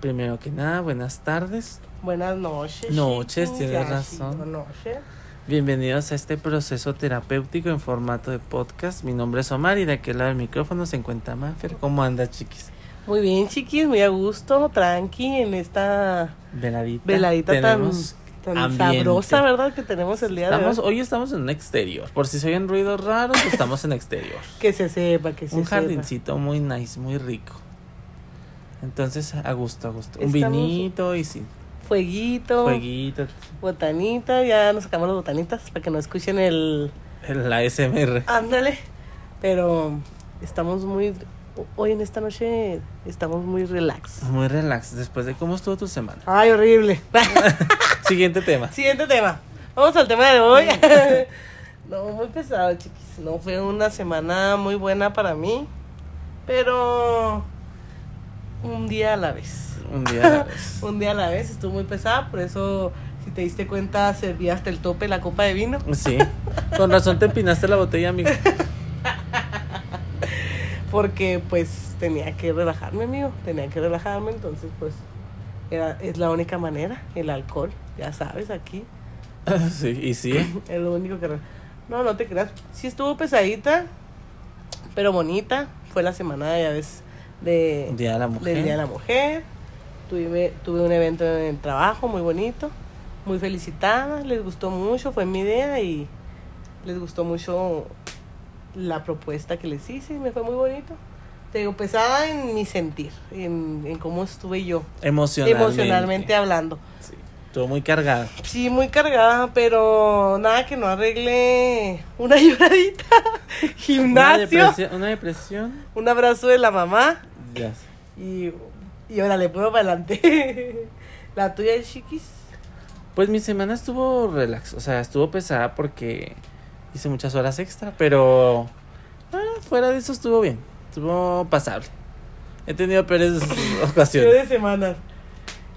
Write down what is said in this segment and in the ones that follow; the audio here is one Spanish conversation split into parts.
Primero que nada, buenas tardes. Buenas noches. Noches, tienes razón. noche. Bienvenidos a este proceso terapéutico en formato de podcast. Mi nombre es Omar y de aquel lado del micrófono se encuentra Mafer. ¿Cómo anda, chiquis? Muy bien, chiquis, muy a gusto, tranqui, en esta Veladita. veladita tan, sabrosa, ¿verdad? Que tenemos el día Estamos, de hoy. hoy estamos en un exterior. Por si se oyen ruidos raros, estamos en exterior. Que se sepa, que se un sepa. jardincito muy nice, muy rico. Entonces, a gusto, a gusto. Un Estamos- vinito y sí, Fueguito, fueguito, botanita, ya nos sacamos las botanitas para que no escuchen el... el ASMR. Ándale. Pero estamos muy... Hoy en esta noche estamos muy relax. Muy relax. Después de cómo estuvo tu semana. Ay, horrible. Siguiente tema. Siguiente tema. Vamos al tema de hoy. no, muy pesado, chiquis. No fue una semana muy buena para mí. Pero un día a la vez. Un día a la vez. Un día a la vez. Estuvo muy pesada. Por eso, si te diste cuenta, serví hasta el tope la copa de vino. Sí. Con razón te empinaste la botella, amigo. Porque pues tenía que relajarme, amigo. Tenía que relajarme. Entonces, pues era, es la única manera. El alcohol. Ya sabes, aquí. Sí, y sí. Es lo único que... No, no te creas. Sí estuvo pesadita, pero bonita. Fue la semana, ya ves, de, Día de la mujer. del Día de la Mujer. Tuve, tuve un evento en el trabajo muy bonito. Muy felicitada. Les gustó mucho. Fue mi idea y les gustó mucho la propuesta que les hice. y Me fue muy bonito. Te digo, pesada en mi sentir, en, en cómo estuve yo, Emocionalmente. emocionalmente hablando. Sí. Estuvo muy cargada. Sí, muy cargada, pero nada que no arregle una lloradita, Una gimnasio, depresión. Una depresión. un abrazo de la mamá Y, y órale, puedo para adelante. La tuya, chiquis. Pues mi semana estuvo relax. O sea, estuvo pesada porque hice muchas horas extra. Pero ah, fuera de eso estuvo bien. Estuvo pasable. He tenido peores ocasiones. de semanas.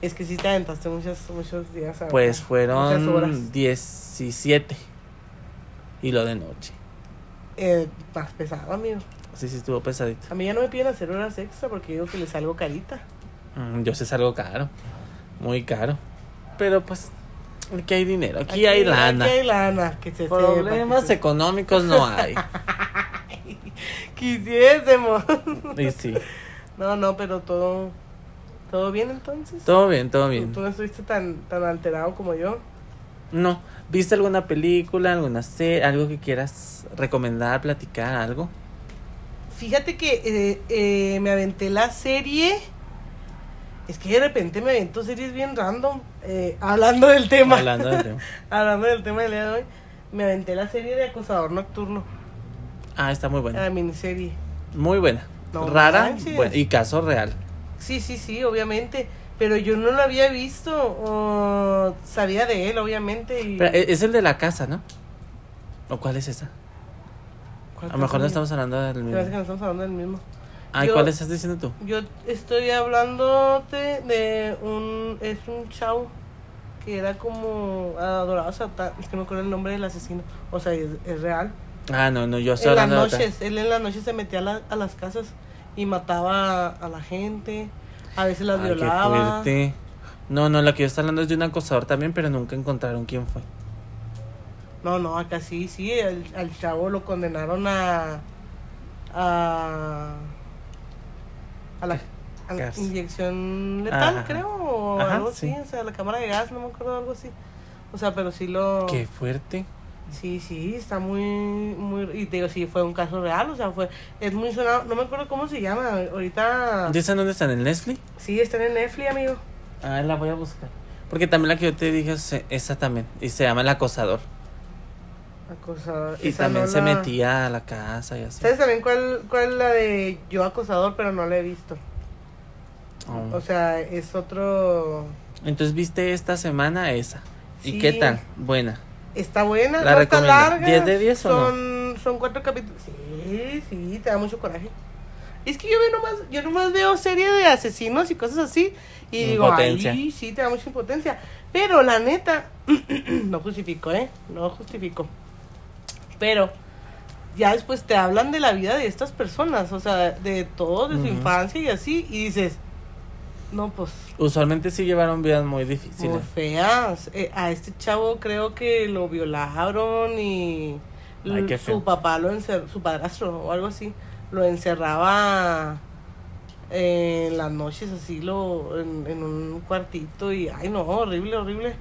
Es que sí te aventaste muchos, muchos días. Pues fueron horas. 17. Y lo de noche. Eh, más pesado, amigo. Sí, sí, estuvo pesadito. A mí ya no me piden hacer horas extra porque digo que les salgo carita. Mm, yo sé es algo caro. Muy caro. Pero pues, aquí hay dinero. Aquí, hay lana. Aquí hay lana, que se sepa, que Problemas se- económicos no hay. Quisiésemos. y sí. No, no, pero todo, todo bien entonces. Todo bien, todo ¿Tú- bien. ¿Tú no estuviste tan, tan alterado como yo? No. ¿Viste alguna película, alguna serie, algo que quieras recomendar, platicar, algo? Fíjate que eh, eh, me aventé la serie. Es que de repente me aventó series bien random. eh, hablando del tema. Hablando del tema. hablando del tema del día de hoy. Me aventé la serie de Acosador Nocturno. Ah, está muy buena. La miniserie. Muy buena. No Rara buena, y caso real. Sí, sí, sí, obviamente. Pero yo no lo había visto. o sabía de él, obviamente. Y... Pero, e- es el de la casa, ¿no? ¿O cuál es esa? ¿Cuál A lo mejor no estamos hablando del me hace que mismo. no estamos hablando del mismo. Ay, Yo- ¿cuál estás diciendo tú? Yo estoy hablando de, de un. Es un chavo que era como adorado Satán. Es que no recuerdo el nombre del asesino. O sea, es, es real. Ah, no, no, yo estoy En las hablando de otra. noches, él en las noches se metía a, la- a las casas y mataba a, la gente. A veces las Ay, qué violaba. fuerte. No, no, la que yo estoy hablando es de un acosador también, pero nunca encontraron quién fue. No, no, acá sí, sí. el- al chavo lo condenaron a. a. a la, a la inyección letal, Ajá. creo, o Ajá, algo así. sí. O sea, la cámara de gas, no me acuerdo, algo así. O sea, pero sí lo. Qué fuerte. Sí, sí, está muy, muy. Y te digo, sí, fue un caso real, o sea, fue. Es muy sonado. No me acuerdo cómo se llama. Ahorita. ¿Ya saben dónde está? ¿En el Netflix? Sí, está en Netflix, amigo. Ah, la voy a buscar. Porque también la que yo te dije, es esa también. Y se llama El Acosador. Acosador. Y Esa también no se la- metía a la casa y así. ¿Sabes también cuál, cuál es la de yo acosador, pero no la he visto? Oh. O sea, es otro... Entonces, ¿viste esta semana esa? ¿Y qué tal? Buena. Está buena, ¿La no está larga. 10 de 10 o no? son, Son cuatro capítulos. Sí, sí, te da mucho coraje. Es que yo veo nomás, yo nomás veo serie de asesinos y cosas así. Y digo, ay, sí, te da mucha impotencia. Pero la neta, no justifico, ¿eh? No justifico. Pero ya después te hablan de la vida de estas personas, o sea, de todo, de su infancia y así, y dices, No, pues Usualmente sí llevaron vidas muy muy difíciles. feas. Eh, a este chavo creo que lo violaron y Ay, su papá lo encerró, su padrastro o algo así, lo encerraba en las noches así lo en, en un cuartito y ay no, horrible, horrible.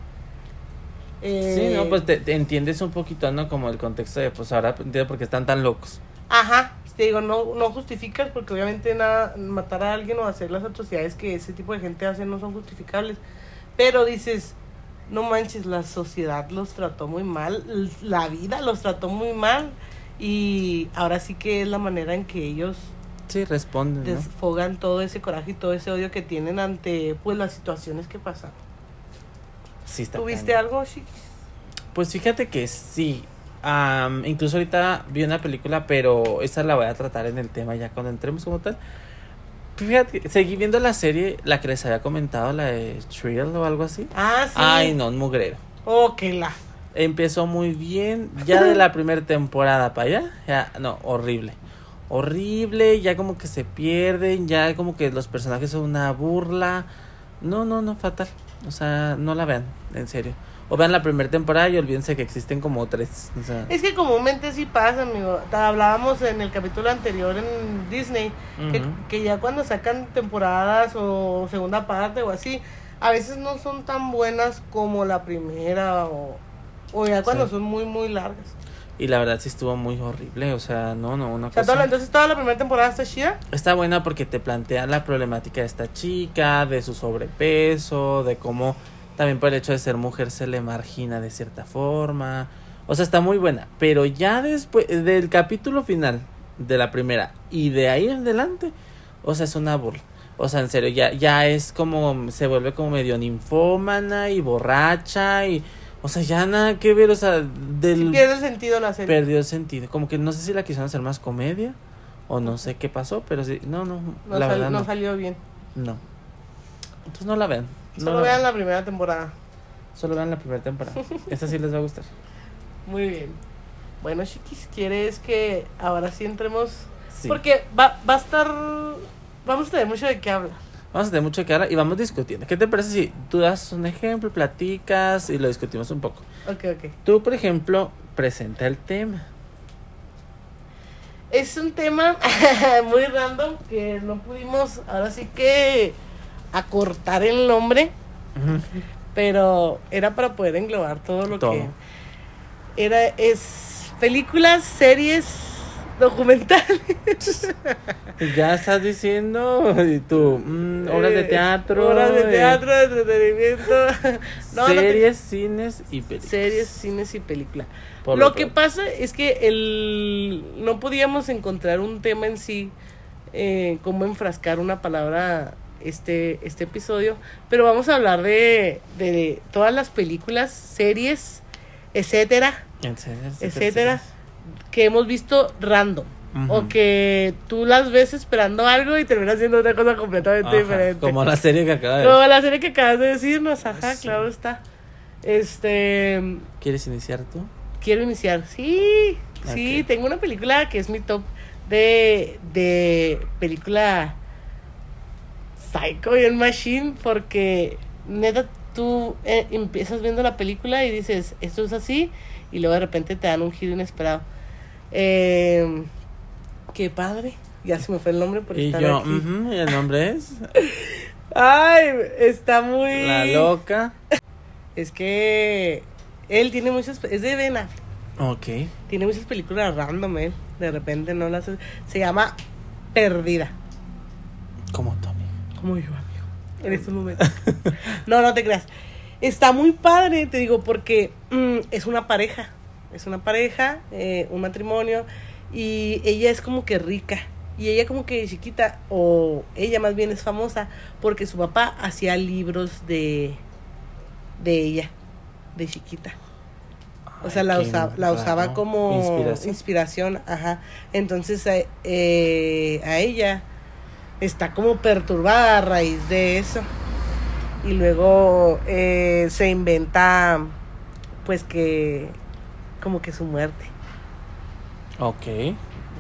Eh, Sí, no, pues te, te entiendes un poquito, ¿no? Como el contexto de, pues ahora entiendo por qué están tan locos. Ajá, te digo, no, no justificas porque obviamente nada, matar a alguien o hacer las atrocidades que ese tipo de gente hace no son justificables. Pero dices, no manches, la sociedad los trató muy mal, la vida los trató muy mal y ahora sí que es la manera en que ellos Sí, responden, ¿no? desfogan todo ese coraje y todo ese odio que tienen ante pues las situaciones que pasan. Sí, está ¿Tuviste algo, chiquis? Pues fíjate que sí. Am, incluso ahorita vi una película, pero esa la voy a tratar en el tema ya cuando entremos como tal. Fíjate, seguí viendo la serie, la que les había comentado, la de Trill o algo así. Ah, sí. Ay, no, un mugrero. Oh, que la. Empezó muy bien, ya de la primera temporada para allá, ya, no, horrible. Horrible, ya como que se pierden, ya como que los personajes son una burla. No, no, no, fatal. O sea, no la vean, en serio. O vean la primera temporada y olvídense que existen como tres. O sea, Es que comúnmente sí pasa, amigo. Hablábamos en el capítulo anterior en Disney que, ya cuando sacan temporadas o segunda parte o así, a veces no son tan buenas como la primera o, o ya cuando Sí. son muy, muy largas. Y la verdad sí estuvo muy horrible. O sea, no, no, una O sea, cosa. entonces toda la primera temporada está chida. Está buena porque te plantea la problemática de esta chica, de su sobrepeso, de cómo también por el hecho de ser mujer se le margina de cierta forma. O sea, está muy buena. Pero ya después del capítulo final de la primera y de ahí en adelante, o sea, es una burla. O sea, en serio, ya, ya es como, se vuelve como medio ninfómana y borracha y, o sea, ya nada que ver, o sea, del... Pierde el sentido la serie. Perdió sentido. Como que no sé si la quisieron hacer más comedia o no sé qué pasó, pero sí, no, no, no, la verdad no no. salió bien. No. Entonces no la vean. No Solo la vean vean. la primera temporada. Solo vean la primera temporada. Esta sí les va a gustar. Muy bien. Bueno, chiquis, ¿quieres que ahora sí entremos? Sí. Porque va, va a estar... Vamos a tener mucho de qué hablar. Vamos a tener mucho que hablar y vamos discutiendo. ¿Qué te parece si tú das un ejemplo, platicas y lo discutimos un poco? Ok, ok. Tú, por ejemplo, presenta el tema. Es un tema muy random que no pudimos ahora sí que acortar el nombre, pero era para poder englobar todo lo Todo. que era es películas, series, documentales. ya estás diciendo y tú, mm, obras de eh, teatro, obras de eh, teatro, de entretenimiento, no, no te- series, cines y películas. series, cines y película. Por lo lo que pasa es que el no podíamos encontrar un tema en sí, eh, cómo enfrascar una palabra este, este episodio, pero vamos a hablar de, de todas las películas, series, etcétera, etcétera, que hemos visto random. O que tú las ves esperando algo y terminas haciendo otra cosa completamente Ajá, diferente. Como la serie que acaba de Como la serie que acabas de decirnos, ajá, Sí. claro está. Este, ¿Quieres iniciar tú? Quiero iniciar. Sí, sí, tengo una película que es mi top de, de película Psycho y el Machine porque neta tú eh, empiezas viendo la película y dices, esto es así y luego de repente te dan un giro inesperado. Eh, qué padre. Ya se me fue el nombre por Y estar yo, aquí. ujú, ¿y el nombre es? Ay, está muy... La loca. Es que él tiene muchas... Es de Ben Affleck. Ok. Tiene muchas películas random, él. De repente no las... Se llama Perdida. Como Tommy. Como yo, amigo. En estos momentos. no, no te creas. Está muy padre, te digo, porque mm, es una pareja. Es una pareja, eh, un matrimonio. Y ella es como que rica. Y ella como que chiquita, o ella más bien es famosa, porque su papá hacía libros de, de ella, de chiquita. O sea, Ay, la, usaba, la usaba raro. como Inspiración. inspiración, ajá. Entonces a, eh, a ella está como perturbada a raíz de eso. Y luego eh, se inventa, pues que, como que su muerte. Ok.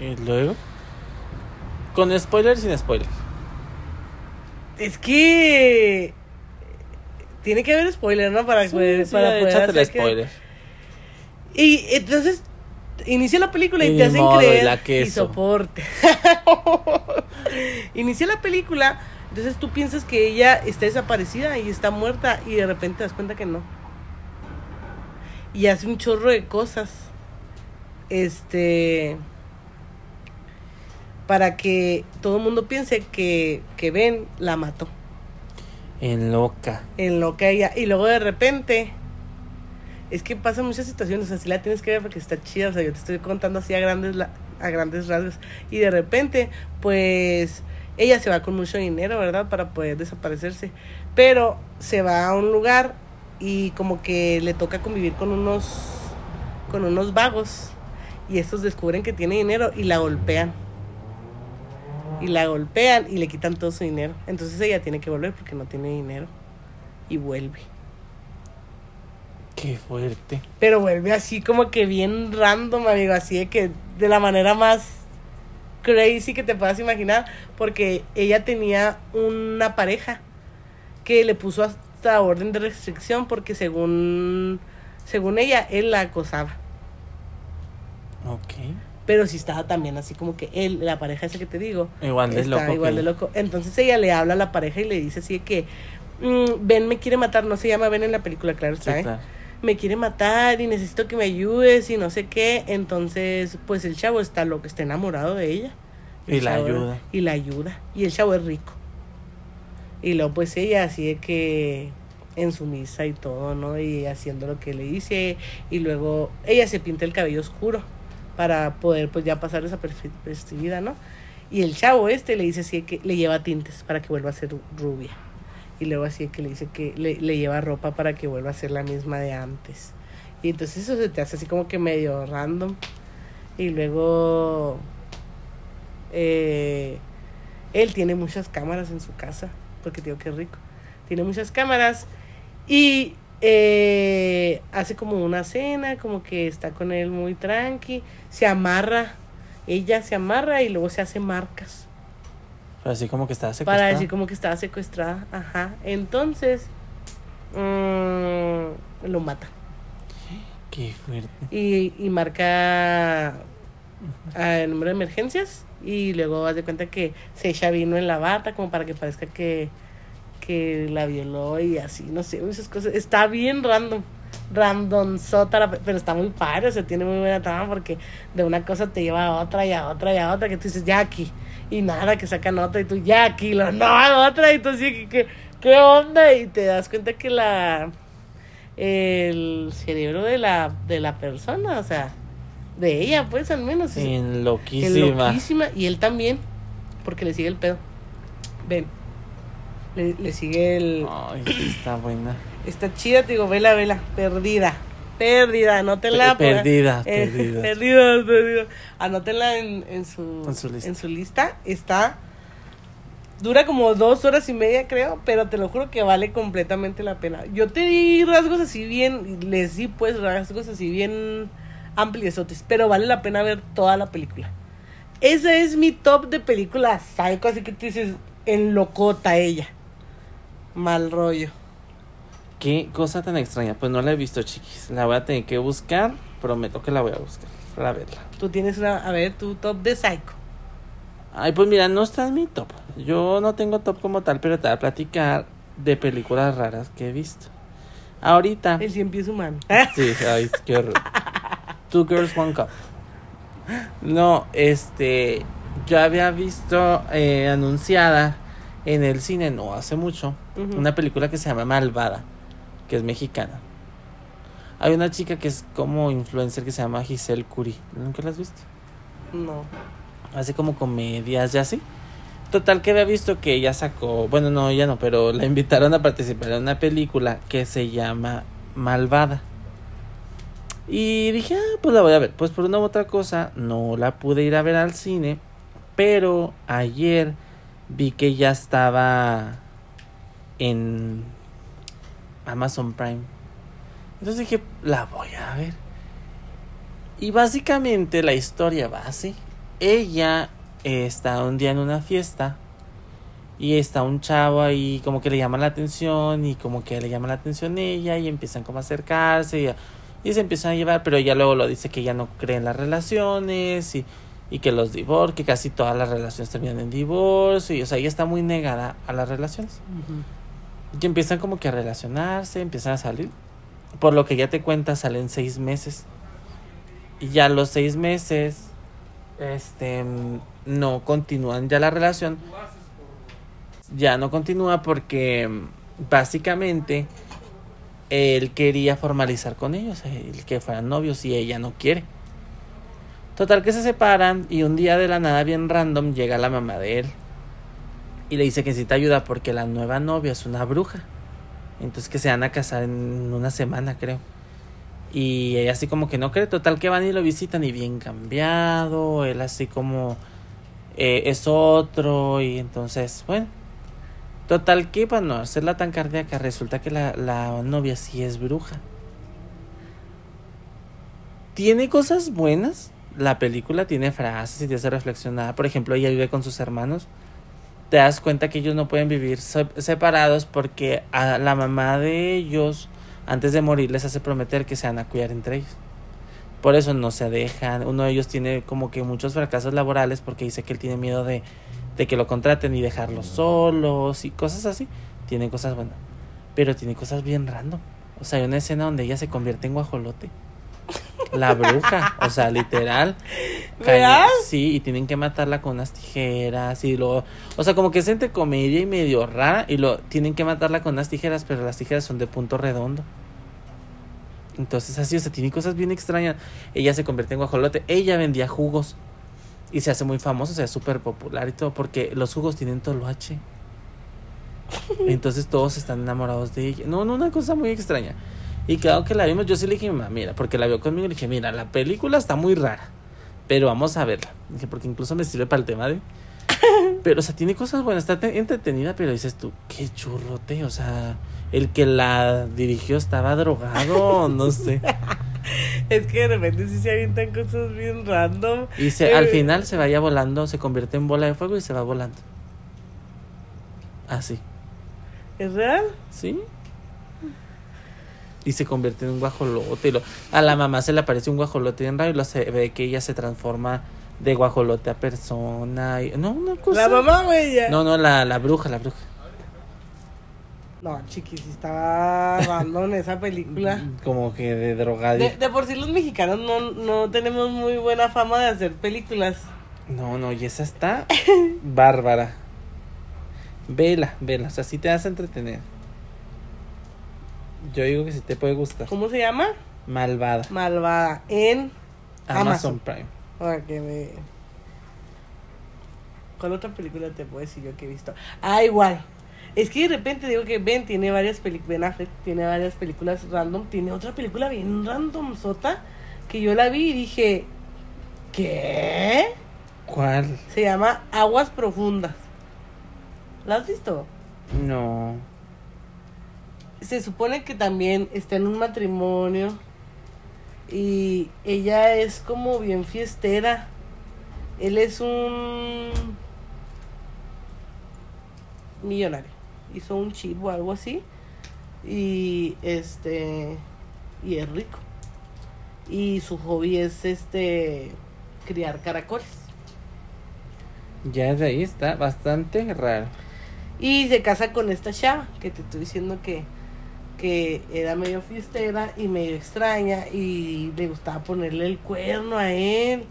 ¿Y luego? ¿Con spoiler sin spoiler? Es que. Tiene que haber spoiler, ¿no? Para Sí, poder, sí, para poder el que- spoiler. Y entonces inicia la película y, Y te hacen modo, y creer la y queso. soporte. inicia la película, entonces tú piensas que ella está desaparecida y está muerta y de repente te das cuenta que no. Y hace un chorro de cosas. Este para que todo el mundo piense que, que Ben la mató En loca. en lo que ella. Y luego de repente. Es que pasan muchas situaciones, así la tienes que ver porque está chida. O sea, yo te estoy contando así a grandes, a grandes rasgos. Y de repente, pues. Ella se va con mucho dinero, ¿verdad? Para poder desaparecerse. Pero se va a un lugar y como que le toca convivir con unos. con unos vagos. Y estos descubren que tiene dinero y la golpean. Y la golpean y le quitan todo su dinero. Entonces ella tiene que volver porque no tiene dinero. Y vuelve. Qué fuerte. Pero vuelve así como que bien random, amigo. Así de que de la manera más crazy que te puedas imaginar. Porque ella tenía una pareja que le puso hasta orden de restricción porque según, según ella, él la acosaba. Ok. Pero sí estaba también así como que él, la pareja esa que te digo, Igual de loco. igual que- de loco. Entonces ella le habla a la pareja y le dice así de que mm, Ben me quiere matar, no se llama Ben en la película, claro Sí, está, ¿eh? claro. Me quiere matar y necesito que me ayudes y no sé qué. Entonces, pues el chavo está loco, está enamorado de ella. Y la chavo- ayuda. Y la ayuda. Y el chavo es rico. Y luego pues ella así de que en su misa y todo, ¿no? Y haciendo lo que le dice. Y luego ella se pinta el cabello oscuro para poder pues ya pasar desapercibida, ¿no? Y el chavo este le dice así de que le lleva tintes para que vuelva a ser rubia. Y luego así de que le dice que le, le lleva ropa para que vuelva a ser la misma de antes. Y entonces eso se te hace así como que medio random. Y luego eh, él tiene muchas cámaras en su casa, porque digo que rico. Tiene muchas cámaras y eh, hace como una cena, como que está con él muy tranqui, se amarra, ella se amarra y luego se hace marcas Pero así como que estaba para secuestrada. decir como que estaba secuestrada. Ajá. Entonces mm, lo mata Qué fuerte. y, y marca ah, el número de emergencias y luego haz de cuenta que se echa vino en la bata como para que parezca que, que la violó y así, no sé, esas cosas. Está bien random, sota, pero está muy padre, o sea, tiene muy buena trama porque de una cosa te lleva a otra y a otra y a otra que tú dices, ya aquí, y nada, que sacan otra y tú, ya aquí, lo, no, otra y tú que, que, ¿qué onda? Y te das cuenta que la el cerebro de la de la persona, o sea, de ella, pues al menos. En loquísima. loquísima. Y él también, porque le sigue el pedo. Ven. Le, le sigue el. Ay, está buena. Está chida, te digo, vela, vela. Perdida. Perdida, anótenla. Pe- perdida, eh, perdida. perdida, perdida. Anótenla en, en, su, En su lista. en su lista. Está. Dura como dos horas y media, creo, pero te lo juro que vale completamente la pena. Yo te di rasgos así bien, les di pues rasgos así bien ampliosotes, pero vale la pena ver toda la película. Esa es mi top de películas psycho, así que tú dices, en locota ella. Mal rollo. Qué cosa tan extraña. Pues no la he visto, chiquis. La voy a tener que buscar. Prometo que la voy a buscar para verla. Tú tienes una, a ver, tu top de psycho. Ay, pues mira, no está en mi top. Yo no tengo top como tal, pero te voy a platicar de películas raras que he visto. Ahorita. El cien pies humano. Sí, ay, qué horror. Two Girls, One Cup. No, este. Yo había visto eh, anunciada en el cine, no hace mucho, una película que se llama Malvada, que es mexicana. Hay una chica que es como influencer que se llama Giselle Curie. ¿Nunca la has visto? No. Hace como comedias y así. Total que había visto que ella sacó, bueno, no, ella no, pero la invitaron a participar en una película que se llama Malvada. Y dije, ah, pues la voy a ver. Pues por una u otra cosa no la pude ir a ver al cine, pero ayer vi que ya estaba en Amazon Prime. Entonces dije, la voy a ver. Y básicamente la historia va así. Ella está un día en una fiesta y está un chavo ahí como que le llama la atención y como que le llama la atención ella y empiezan como a acercarse y, y se empiezan a llevar, pero ella luego lo dice que ya no cree en las relaciones y, y que los divorcios, que casi todas las relaciones terminan en divorcio y o sea, ella está muy negada a las relaciones. Y empiezan como que a relacionarse, empiezan a salir. Por lo que ya te cuenta, salen seis meses. Y ya los seis meses, este, no continúan ya la relación. Ya no continúa porque básicamente él quería formalizar con ellos, el que fueran novios y ella no quiere. Total que se separan y un día de la nada bien random llega la mamá de él y le dice que necesita ayuda porque la nueva novia es una bruja. Entonces que se van a casar en una semana, creo. Y ella así como que no cree, total que van y lo visitan y bien cambiado, él así como eh, es otro y entonces, bueno, total que para no hacerla tan cardíaca resulta que la, la novia sí es bruja. Tiene cosas buenas, la película tiene frases y te hace reflexionar, por ejemplo, ella vive con sus hermanos te das cuenta que ellos no pueden vivir separados porque a la mamá de ellos, antes de morir, les hace prometer que se van a cuidar entre ellos. Por eso no se dejan. Uno de ellos tiene como que muchos fracasos laborales porque dice que él tiene miedo de, de que lo contraten y dejarlos solos y cosas así. Tiene cosas buenas. Pero tiene cosas bien random. O sea, hay una escena donde ella se convierte en guajolote. La bruja, o sea, literal. ¿Verdad? Sí, y tienen que matarla con unas tijeras y luego, o sea, como que es entre comedia y medio rara y lo tienen que matarla con unas tijeras, pero las tijeras son de punto redondo. Entonces así, o sea, tiene cosas bien extrañas. Ella se convierte en guajolote, ella vendía jugos y se hace muy famosa, o sea, súper popular y todo porque los jugos tienen toloache. Entonces todos están enamorados de ella. No, no, una cosa muy extraña. Y claro que la vimos, yo sí le dije, mira, porque la vio conmigo, le dije, mira, la película está muy rara, pero vamos a verla. Dije, porque incluso me sirve para el tema de... Pero, o sea, tiene cosas buenas, está entretenida, pero dices tú, qué churrote, o sea, el que la dirigió estaba drogado, no sé. Es que de repente sí se avientan cosas bien random. Y se, al final se vaya volando, se convierte en bola de fuego y se va volando. Así. ¿Es real? ¿Sí? y se convierte en un guajolote. Y lo, a la mamá se le aparece un guajolote en radio y lo se ve que ella se transforma de guajolote a persona. Y, no, una cosa. ¿La mamá o ella? No, no, la, la bruja, la bruja. No, chiquis, estaba random esa película. Como que de drogadicto. De, de, por sí los mexicanos no, no tenemos muy buena fama de hacer películas. No, no, y esa está bárbara. Vela, vela, o sea, sí te vas a entretener. Yo digo que sí te puede gustar. ¿Cómo se llama? Malvada. Malvada. En Amazon, Prime. Para que me... ¿Cuál otra película te puedo decir yo que he visto? Ah, igual. Es que de repente digo que Ben tiene varias películas, Ben Affleck tiene varias películas random, tiene otra película bien random, sota, que yo la vi y dije, ¿qué? ¿Cuál? Se llama Aguas Profundas. ¿La has visto? No. Se supone que también está en un matrimonio y ella es como bien fiestera. Él es un millonario. Hizo un chip o algo así. Y este y es rico. Y su hobby es este criar caracoles. Ya de ahí está bastante raro. Y se casa con esta chava que te estoy diciendo que, que era medio fiestera y medio extraña y le gustaba ponerle el cuerno a él.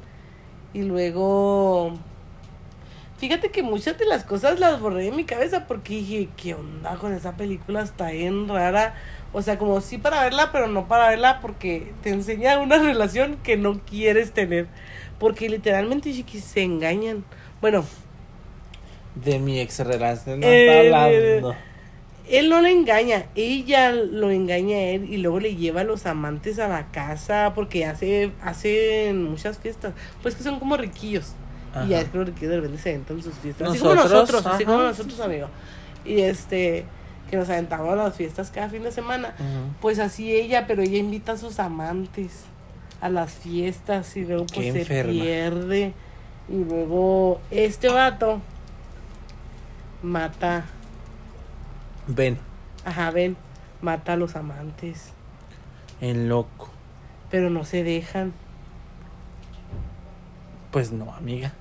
Y luego, fíjate que muchas de las cosas las borré de mi cabeza porque dije, ¿qué onda con esa película? Está bien rara. O sea, como sí para verla, pero no para verla porque te enseña una relación que no quieres tener. Porque literalmente chiquis, se engañan. Bueno, De mi ex relación no Eh, está hablando. él no le engaña, ella lo engaña a él y luego le lleva a los amantes a la casa porque hace hacen muchas fiestas, pues que son como riquillos. Y ya es que repente se aventan sus fiestas. Así como Nosotros, así como nosotros, amigo. Y este, que nos aventamos a las fiestas cada fin de semana. Pues así ella, pero ella invita a sus amantes a las fiestas y luego pues Qué se enferma. pierde. Y luego este vato mata, Ven, ajá, ven, mata a los amantes, en loco. pero no se dejan. Pues no, amiga.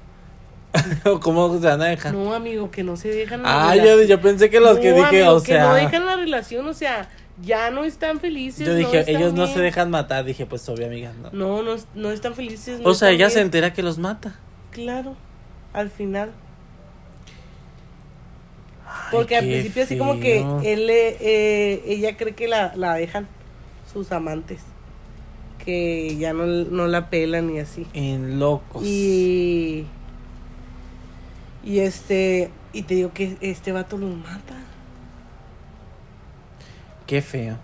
¿Cómo se van a dejar? No, amigo, que no se dejan. la ah, yo, yo pensé que los que No, dije, amigo, o que no sea. dejan la relación, o sea, ya no están felices. Yo dije, ellos no se dejan matar. Dije, pues obvio, amiga. No. No, no, no están felices. o sea, ella se entera que los mata. Claro, al final. Ay, Porque al principio así como que él, le- eh, ella cree que la, la dejan sus amantes. Que ya no, no la pelan y así. En locos. Y... Y este... Y te digo que este vato los mata. Qué feo.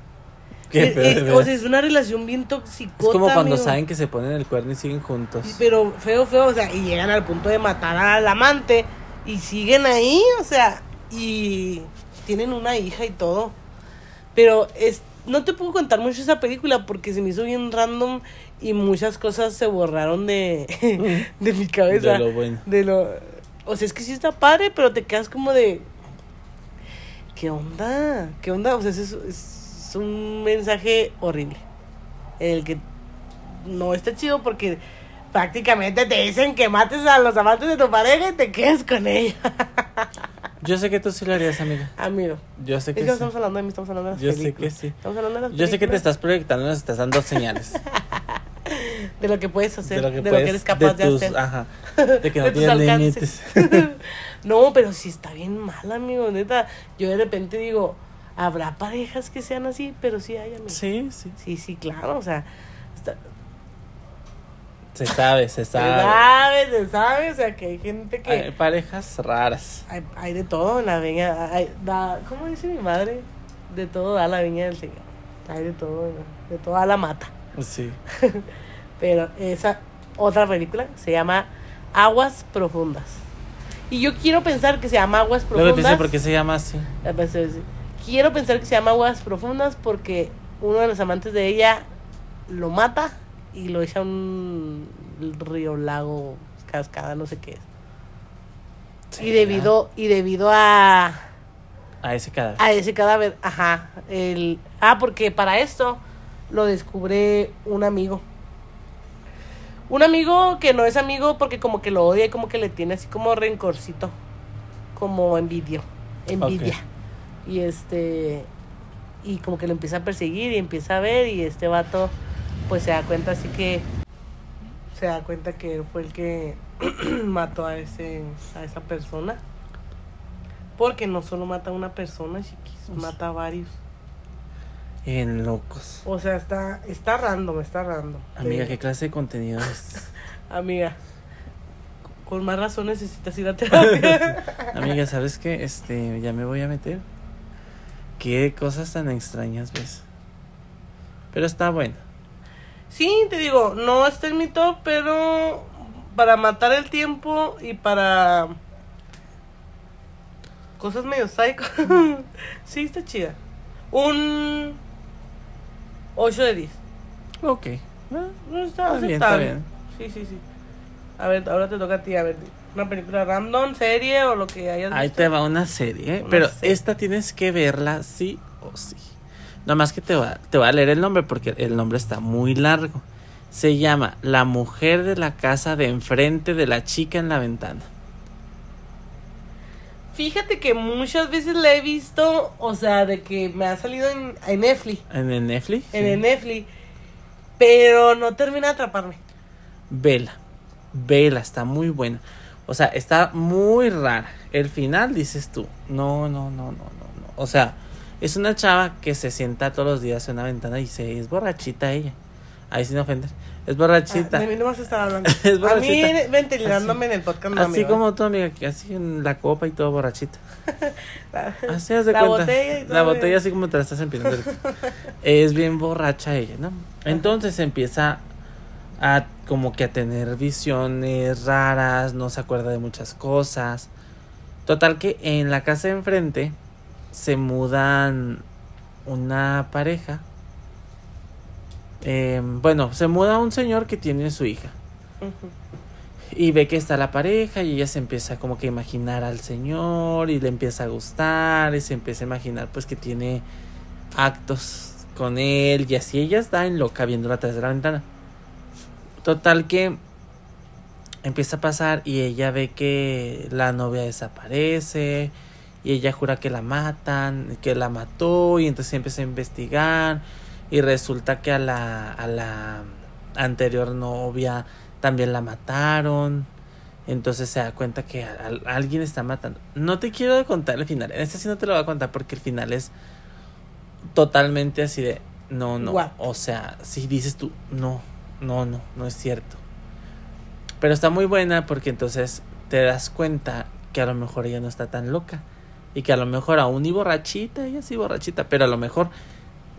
Qué feo. eh, de o sea, es una relación bien tóxica. es como cuando saben que se ponen el cuerno y siguen juntos. Pero feo, feo, o sea, y llegan al punto de matar al amante y siguen ahí, o sea, y tienen una hija y todo. Pero es no te puedo contar mucho esa película porque se me hizo bien random y muchas cosas se borraron de, de mi cabeza. De lo bueno. De lo, o sea, es que sí está padre, pero te quedas como de ¿Qué onda? ¿Qué onda? O sea, es, es un mensaje horrible. El que no está chido porque prácticamente te dicen que mates a los amantes de tu pareja y te quedes con ella. Yo sé que tú sí lo harías, amiga. Amigo, Yo sé es que que no sí. estamos hablando de mí, estamos hablando de las Yo sé que sí. Estamos hablando de las Yo sé que te estás proyectando, nos estás dando señales. De lo que puedes hacer, de lo que, de puedes, lo que eres capaz de, tus, hacer. Ajá. De que no de tus tienes límites. no, pero sí está bien mal, amigo, neta. Yo de repente digo, habrá parejas que sean así, pero sí hay, amigo. Sí, sí. Sí, sí, claro, o sea, Se sabe, se se sabe. sabe, se sabe, o sea, que hay gente que... Hay parejas raras. Hay, hay de todo en la viña. Hay, da, ¿Cómo dice mi madre? De todo da la viña del Señor. Hay de todo, de toda la mata. Sí. Pero esa otra película se llama Aguas Profundas. Y yo quiero pensar que se llama Aguas Luego te Profundas. dice por qué se llama así. Pues. Quiero pensar que se llama Aguas Profundas porque uno de los amantes de ella lo mata y lo echa un río, lago, cascada, no sé qué es. Y debido, y debido a, A ese cadáver. a ese cadáver, ajá, el, ah, porque para esto lo descubre un amigo. Un amigo que no es amigo porque como que lo odia y como que le tiene así como rencorcito, como envidio, envidia. Y este, y como que lo empieza a perseguir y empieza a ver y este vato pues se da cuenta así que, se da cuenta que él fue el que mató a ese, a esa persona. Porque no solo mata a una persona, chiquis, mata a varios. En locos. O sea, está, está random, está random. Amiga, Eh, ¿qué clase de contenido es? Amiga, con más razón necesitas ir a terapia. Amiga, ¿sabes qué? Este, ya me voy a meter. Qué cosas tan extrañas ves. Pero está bueno. Sí, te digo, no está en mi top, pero para matar el tiempo y para cosas medio psycho. sí, está chida. Un 8 de 10. Ok. No, no está, bien, está bien. Sí, sí, sí. A ver, ahora te toca a ti, a ver, una película random, serie o lo que hayas Ahí visto. te va una serie. Una pero serie. esta tienes que verla sí o sí. Nada más que te va, te va a leer el nombre porque el nombre está muy largo. Se llama La mujer de la casa de enfrente de la chica en la ventana. Fíjate que muchas veces la he visto, o sea, de que me ha salido en, en Netflix, ¿En el Netflix? en Sí. el Netflix, pero no termina de atraparme. Vela. Vela, está muy buena. O sea, está muy rara. El final dices tú, no, no, no, no, no, no. O sea, es una chava que se sienta todos los días en una ventana y se es borrachita ella. Ahí sin ofender. Es borrachita. Ah, de mí no vas a estar hablando. Es a mí borrachita. ventilándome en el podcast. no, Así amigo. como tu amiga, que así en la copa y todo borrachita. Así haz de La cuenta. botella y todo La bien. botella así como te la estás empinando. es bien borracha ella, ¿no? Entonces empieza a como que a tener visiones raras, no se acuerda de muchas cosas. Total que en la casa de enfrente se mudan una pareja. Eh, bueno, se muda un señor que tiene su hija. Y ve que está la pareja y ella se empieza como que a imaginar al señor y le empieza a gustar y se empieza a imaginar pues que tiene actos con él y así ella está en loca viéndola atrás de la ventana. Total que empieza a pasar y ella ve que la novia desaparece y ella jura que la matan, que la mató y entonces empieza a investigar y resulta que a la, a la anterior novia también la mataron. Entonces se da cuenta que alguien está matando. No te quiero contar el final. En este sí no te lo voy a contar porque el final es totalmente así de no, no. O sea, si dices tú, no, no, no, no es cierto. Pero está muy buena porque entonces te das cuenta que a lo mejor ella no está tan loca. Y que a lo mejor aún y borrachita, ella sí borrachita, pero a lo mejor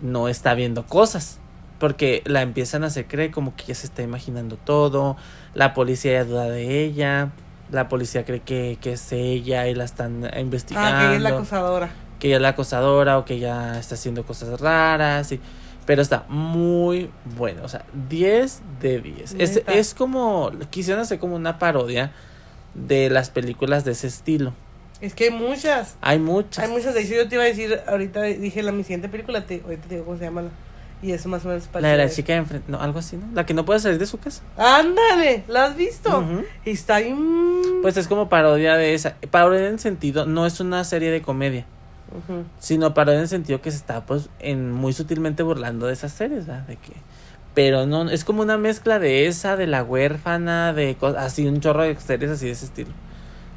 no está viendo cosas. Porque la empiezan a hacer creer como que ella se está imaginando todo. La policía ya duda de ella. La policía cree que, que es ella y la están investigando. Ah, que ella es la acosadora. Que ella es la acosadora o que ella está haciendo cosas raras. Y, pero está muy bueno. O sea, 10 de 10. Es, es como. Quisieron hacer como una parodia de las películas de ese estilo. Es que hay muchas. Hay muchas. Hay muchas. De hecho, yo te iba a decir, ahorita dije la mi siguiente película, te, ahorita te digo cómo se llama. Y eso más o menos La de la chica de enfrente, no, algo así, ¿no? La que no puede salir de su casa. Ándale, ¿la has visto? Y está ahí. Pues es como parodia de esa. Parodia en sentido, no es una serie de comedia. Sino parodia en sentido que se está, pues, en muy sutilmente burlando de esas series, ¿verdad? De que. Pero no, es como una mezcla de esa, de la huérfana, de cosas, así, un chorro de series así de ese estilo.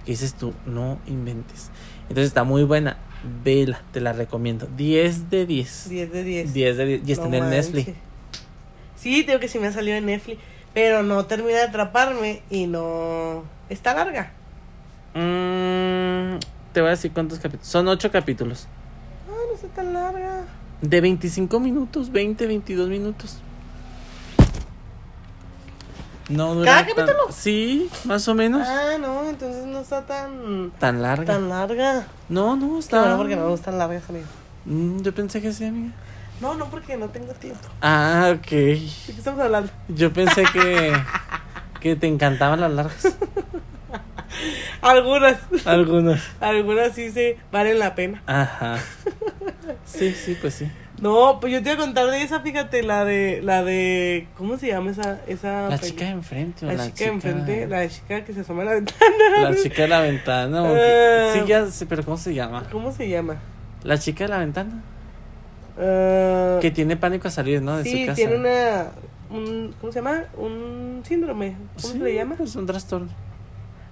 Que dices tú, no inventes. Entonces está muy buena. Vela, te la recomiendo. 10 de 10. 10 de 10. 10 de 10. Y está en Netflix. Sí, tengo que sí me ha salido en Netflix. Pero no termina de atraparme y no. Está larga. Mm, te voy a decir cuántos capítulos. Son 8 capítulos. Ah, no está tan larga. De 25 minutos, 20, 22 minutos. No ¿Cada capítulo? Sí, más o menos. Ah, no, entonces no está tan... Tan larga. Tan larga. No, no, está... No, porque no me gustan largas, amigo. Mm, yo pensé que sí, amiga. No, no, porque no tengo tiempo. Ah, ok. ¿De qué estamos hablando? Yo pensé que... que te encantaban las largas. Algunas. Algunas. Algunas sí se valen la pena. Ajá. Sí, sí, pues sí. No, pues yo te voy a contar de esa, fíjate, la de, la de, ¿cómo se llama esa, esa La chica de enfrente, la, la chica, de enfrente, la chica que se asoma a la ventana. La chica de la ventana, uh, sí, ya sé, pero ¿cómo se llama? ¿Cómo se llama? La chica de la ventana. Uh, que tiene pánico a salir, ¿no? De sí, su casa. tiene una, un, ¿cómo se llama? Un síndrome, ¿cómo se le llama? Es un trastorno.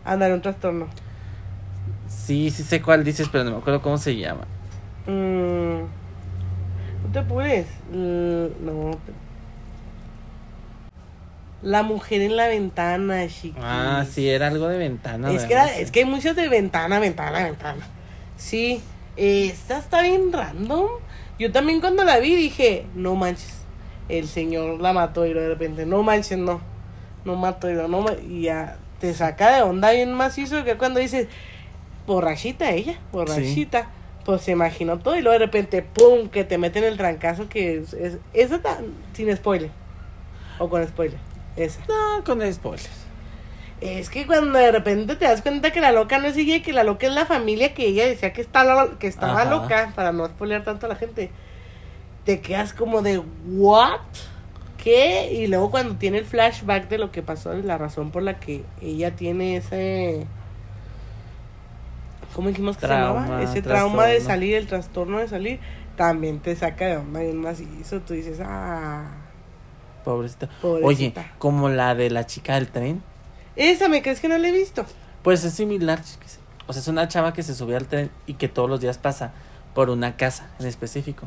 Ándale, un trastorno. Sí, sí sé cuál dices, pero no me acuerdo cómo se llama. Mmm no te puedes. no. La mujer en la ventana, chiquis. Ah, sí, era algo de ventana. Es, que, es que hay muchos de ventana, ventana, ventana. Sí, esta está bien random. Yo también cuando la vi dije, no manches, el señor la mató y de repente, no manches, no, no mató y no, y ya te saca de onda bien macizo que cuando dices, borrachita ella, borrachita pues se imaginó todo y luego de repente, ¡pum! que te meten el trancazo que es, es esa sin spoiler. O con spoiler. Esa. No, con spoiler. Es que cuando de repente te das cuenta que la loca no sigue, que la loca es la familia que ella decía que, está, que estaba loca, para no spoiler tanto a la gente, te quedas como de, ¿what? ¿Qué? Y luego cuando tiene el flashback de lo que pasó, la razón por la que ella tiene ese ¿cómo dijimos que se llamaba? Ese trauma de salir, el trastorno de salir, también te saca de onda bien eso Tú dices, ah. Pobrecita. Oye, como la de la chica del tren. Esa, ¿me crees que no la he visto? Pues es similar. O sea, es una chava que se subió al tren y que todos los días pasa por una casa en específico.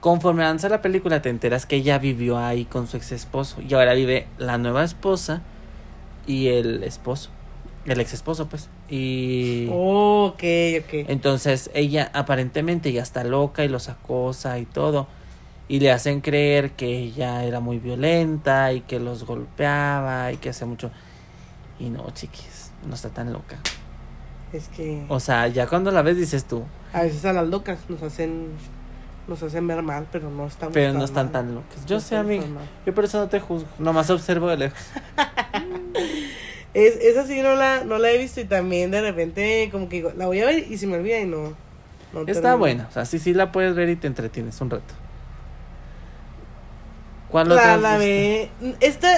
Conforme avanza la película, te enteras que ella vivió ahí con su ex esposo. Y ahora vive la nueva esposa y el esposo. El ex esposo, pues. Y. ok, ok. Entonces ella aparentemente ya está loca y los acosa y todo. Y le hacen creer que ella era muy violenta y que los golpeaba y que hace mucho. Y no, chiquis, no está tan loca. Es que. O sea, ya cuando la ves dices tú. A veces a las locas nos hacen. Nos hacen ver mal, pero no están Pero no están tan locas. Yo sé, amigo. Yo por eso no te juzgo. Nomás observo de lejos. Es, esa sí no la, no la he visto y también de repente como que digo, la voy a ver y se me olvida y no. no Está termino. buena, o sea, sí, sí la puedes ver y te entretienes un rato. ¿Cuál otra La, ve. Esta,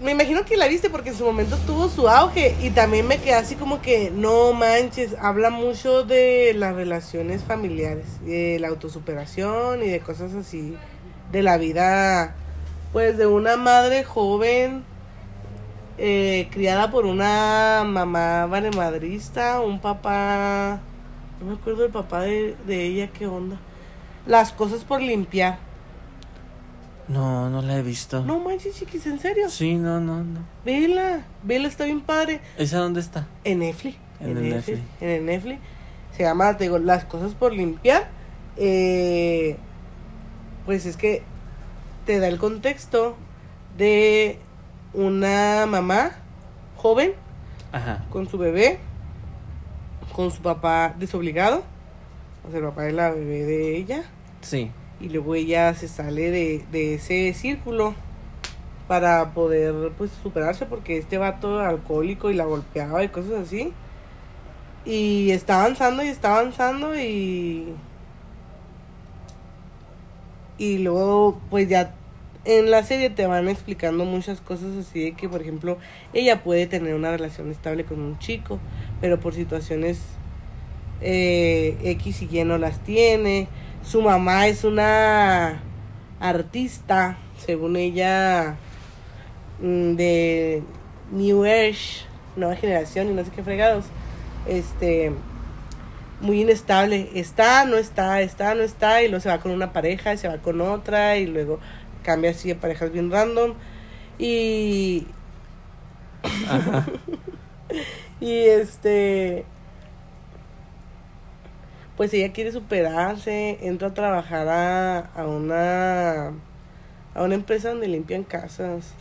me imagino que la viste porque en su momento tuvo su auge y también me quedé así como que, no manches, habla mucho de las relaciones familiares, de la autosuperación y de cosas así, de la vida, pues de una madre joven, eh, criada por una mamá valemadrista, un papá, no me acuerdo del papá de, de ella, qué onda. Las cosas por limpiar. No, no la he visto. No manches, chiquis, en serio. Sí, no, no, no. Vela, vela, está bien padre. ¿Esa dónde está? En Netflix. En En, el Netflix. Netflix. En el Netflix. Se llama, te digo, Las cosas por limpiar. Eh, pues es que te da el contexto de una mamá joven Ajá. con su bebé, con su papá desobligado, o sea, el papá de la bebé de ella, Sí. y luego ella se sale de, de ese círculo para poder pues superarse porque este vato alcohólico y la golpeaba y cosas así y está avanzando y está avanzando y y luego pues ya en la serie te van explicando muchas cosas así de que por ejemplo ella puede tener una relación estable con un chico pero por situaciones eh, X y Y no las tiene. Su mamá es una artista, según ella, mm, de New Age, nueva generación y no sé qué fregados. Este, muy inestable. Está, no está, está, no está, y luego se va con una pareja, y se va con otra, y luego cambia así de parejas bien random. Y, Ajá. y este pues ella quiere superarse, entra a trabajar a, a una a una empresa donde limpian casas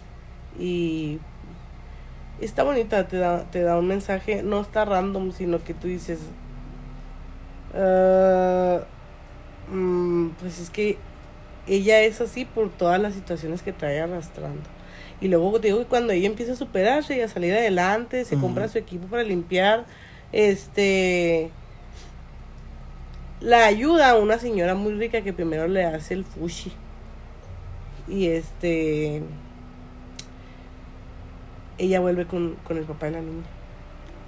y está bonita, te da, te da un mensaje, no está random, sino que tú dices "Ah, mm, pues es que ella es así por todas las situaciones que trae arrastrando. Y luego te digo que cuando ella empieza a superarse y a salir adelante, se compra su equipo para limpiar, este la ayuda a una señora muy rica que primero le hace el fushi. Y este ella vuelve con, con el papá de la niña.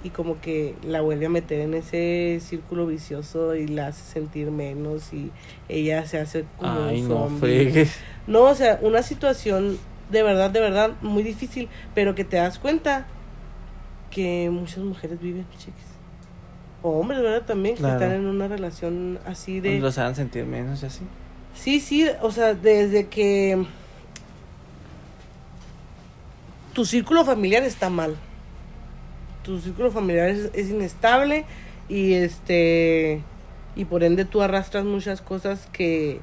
Y como que la vuelve a meter en ese círculo vicioso y la hace sentir menos y ella se hace como Ay, un no zombie. fregues. No, o sea, una situación de verdad, de verdad, muy difícil, pero que te das cuenta que muchas mujeres viven, chiquis. O hombres, ¿verdad? También, que Claro. están en una relación así de... Los hagan sentir menos y así. Sí, sí, o sea, desde que tu círculo familiar está mal. Tu círculo familiar es, es inestable y este y por ende tú arrastras muchas cosas que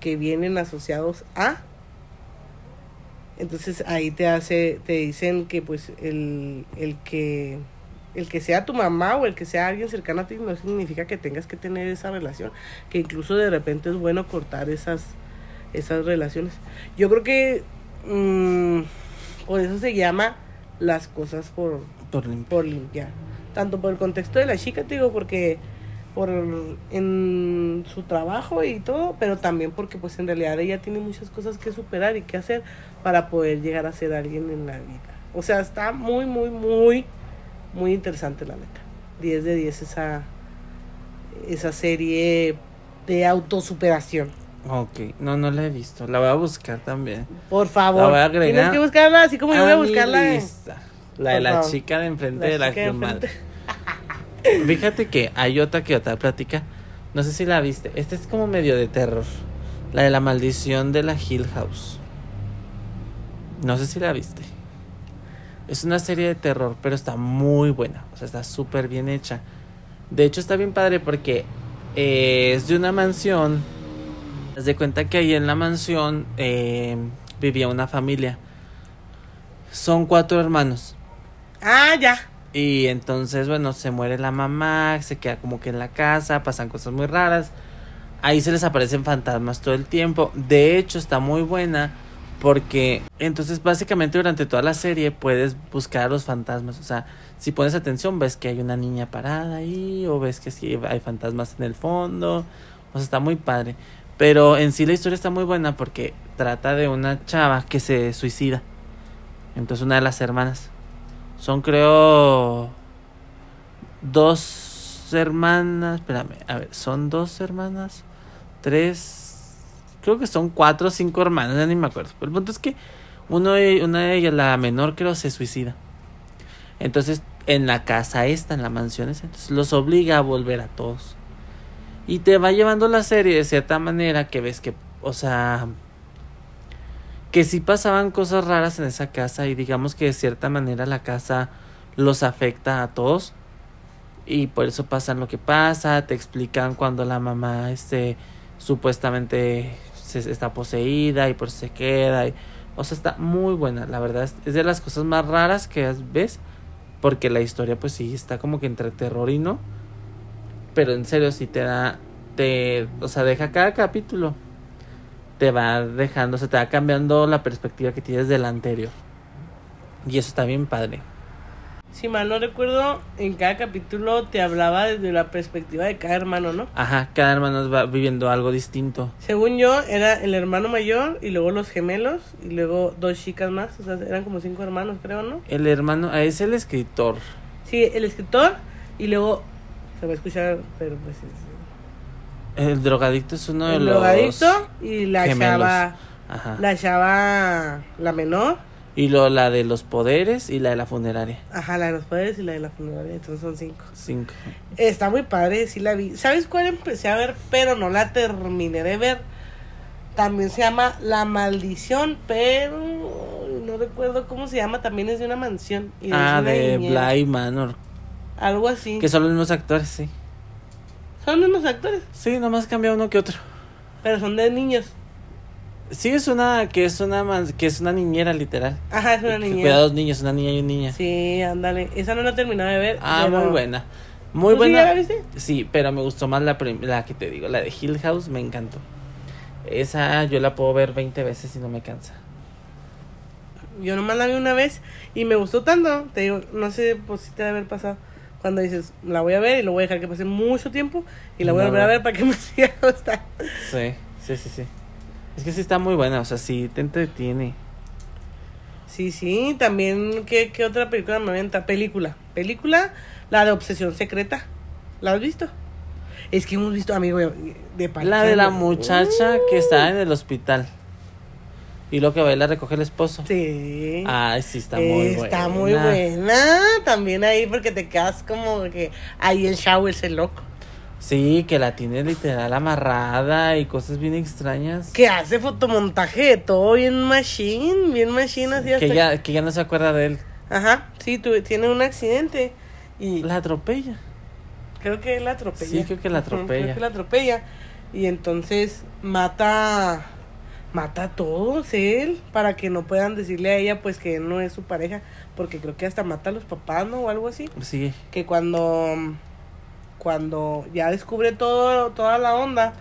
que vienen asociados a. Entonces ahí te hace te dicen que pues el, el que el que sea tu mamá o el que sea alguien cercano a ti no significa que tengas que tener esa relación que incluso de repente es bueno cortar esas esas relaciones. Yo creo que mm, por eso se llama las cosas por Por limpiar. por limpiar. Tanto por el contexto de la chica, te digo, porque por en su trabajo y todo, pero también porque pues en realidad ella tiene muchas cosas que superar y que hacer para poder llegar a ser alguien en la vida. O sea, está muy, muy, muy, muy interesante la neta. 10 de 10 esa, esa serie de autosuperación. Ok, no, no la he visto. La voy a buscar también. Por favor, La voy a agregar tienes que buscarla así como yo voy a buscarla. lista. La de la chica de enfrente La de la enfrente. Fíjate que hay otra que otra plática. No sé si la viste. Esta es como medio de terror. La de la maldición de la Hill House. No sé si la viste. Es una serie de terror, pero está muy buena. O sea, está súper bien hecha. De hecho, está bien padre porque eh, es de una mansión. Haz de cuenta que ahí en la mansión eh, vivía una familia. Son cuatro hermanos. Ah, ya. Y entonces, bueno, se muere la mamá, se queda como que en la casa, pasan cosas muy raras. Ahí se les aparecen fantasmas todo el tiempo. De hecho, está muy buena Porque entonces básicamente durante toda la serie puedes buscar a los fantasmas. O sea, si pones atención ves que hay una niña parada ahí o ves que sí hay fantasmas en el fondo. O sea, está muy padre. Pero en sí la historia está muy buena porque trata de una chava que se suicida. Entonces una de las hermanas. Son creo dos hermanas. Espérame, a ver, son dos hermanas. Tres creo que son cuatro o cinco hermanas, ya ni me acuerdo. Pero el punto es que uno una de ellas, la menor, creo, se suicida. Entonces, en la casa esta, en la mansión esta, entonces los obliga a volver a todos. Y te va llevando la serie de cierta manera que ves que, o sea, que sí pasaban cosas raras en esa casa y digamos que de cierta manera la casa los afecta a todos. Y por eso pasan lo que pasa, te explican cuando la mamá este supuestamente está poseída y por eso se queda. O sea, está muy buena, la verdad. Es, de las cosas más raras que ves. Porque la historia, pues sí, está como que entre terror y no. Pero en serio, si te da. Te, o sea, deja cada capítulo. Te va dejando, se te va cambiando la perspectiva que tienes del anterior. Y eso está bien padre si mal no recuerdo, en cada capítulo te hablaba desde la perspectiva de cada hermano, ¿no? Ajá, cada hermano va viviendo algo distinto. Según yo, era el hermano mayor y luego los gemelos y luego dos chicas más, o sea, eran como cinco hermanos, creo, ¿no? El hermano, ah, es el escritor. Sí, el escritor y luego se va a escuchar, pero pues el drogadicto es uno de los El drogadicto y la chava Ajá. la chava la menor y luego la de los poderes y la de la funeraria. Ajá, la de los poderes y la de la funeraria. Entonces son cinco. Cinco. Está muy padre, sí la vi. ¿Sabes cuál empecé a ver? Pero no la terminé de ver. También se llama La Maldición, pero no recuerdo cómo se llama. También es de una mansión. Y ah, de Bly Manor. Algo así. Que son los mismos actores, sí. ¿Son los mismos actores? Sí, nomás cambia uno que otro. Pero son de niños. Sí, es una, que es una, que es una niñera literal. Ajá, es una niñera. Cuida dos niños, una niña y un niña. Sí, ándale. Esa no la he terminado de ver. Ah, muy buena. Muy buena. Sí, la viste? Sí, pero me gustó más la, la que te digo, la de Hill House, me encantó. Esa yo la puedo ver 20 veces y no me cansa. Yo nomás la vi una vez y me gustó tanto. Te digo, no sé pues si te debe haber pasado. Cuando dices, la voy a ver y lo voy a dejar que pase mucho tiempo y la voy a volver a ver para que me siga gustando. Sí, sí, sí, sí. Es que sí está muy buena, o sea, sí te entretiene. Sí, sí, también, ¿qué, qué otra película me aventa? Película. Película, la de Obsesión Secreta. ¿La has visto? Es que hemos visto, amigo, de La de la muchacha que está en el hospital. Y lo que va y la recoge el esposo. Sí. Ay, sí, está muy buena. Está muy buena. También ahí porque te quedas como que ahí el shower es el loco. Sí, que la tiene literal amarrada y cosas bien extrañas. Que hace fotomontaje todo bien machine, bien machine así que, ya, que ya no se acuerda de él. Ajá, sí, tiene un accidente y... La atropella. Creo que la atropella. Sí, creo que la atropella. creo que la atropella. Y entonces mata... Mata a todos él para que no puedan decirle a ella pues que no es su pareja. Porque creo que hasta mata a los papás, ¿no? O algo así. Sí. Que cuando cuando ya descubre todo, toda la onda,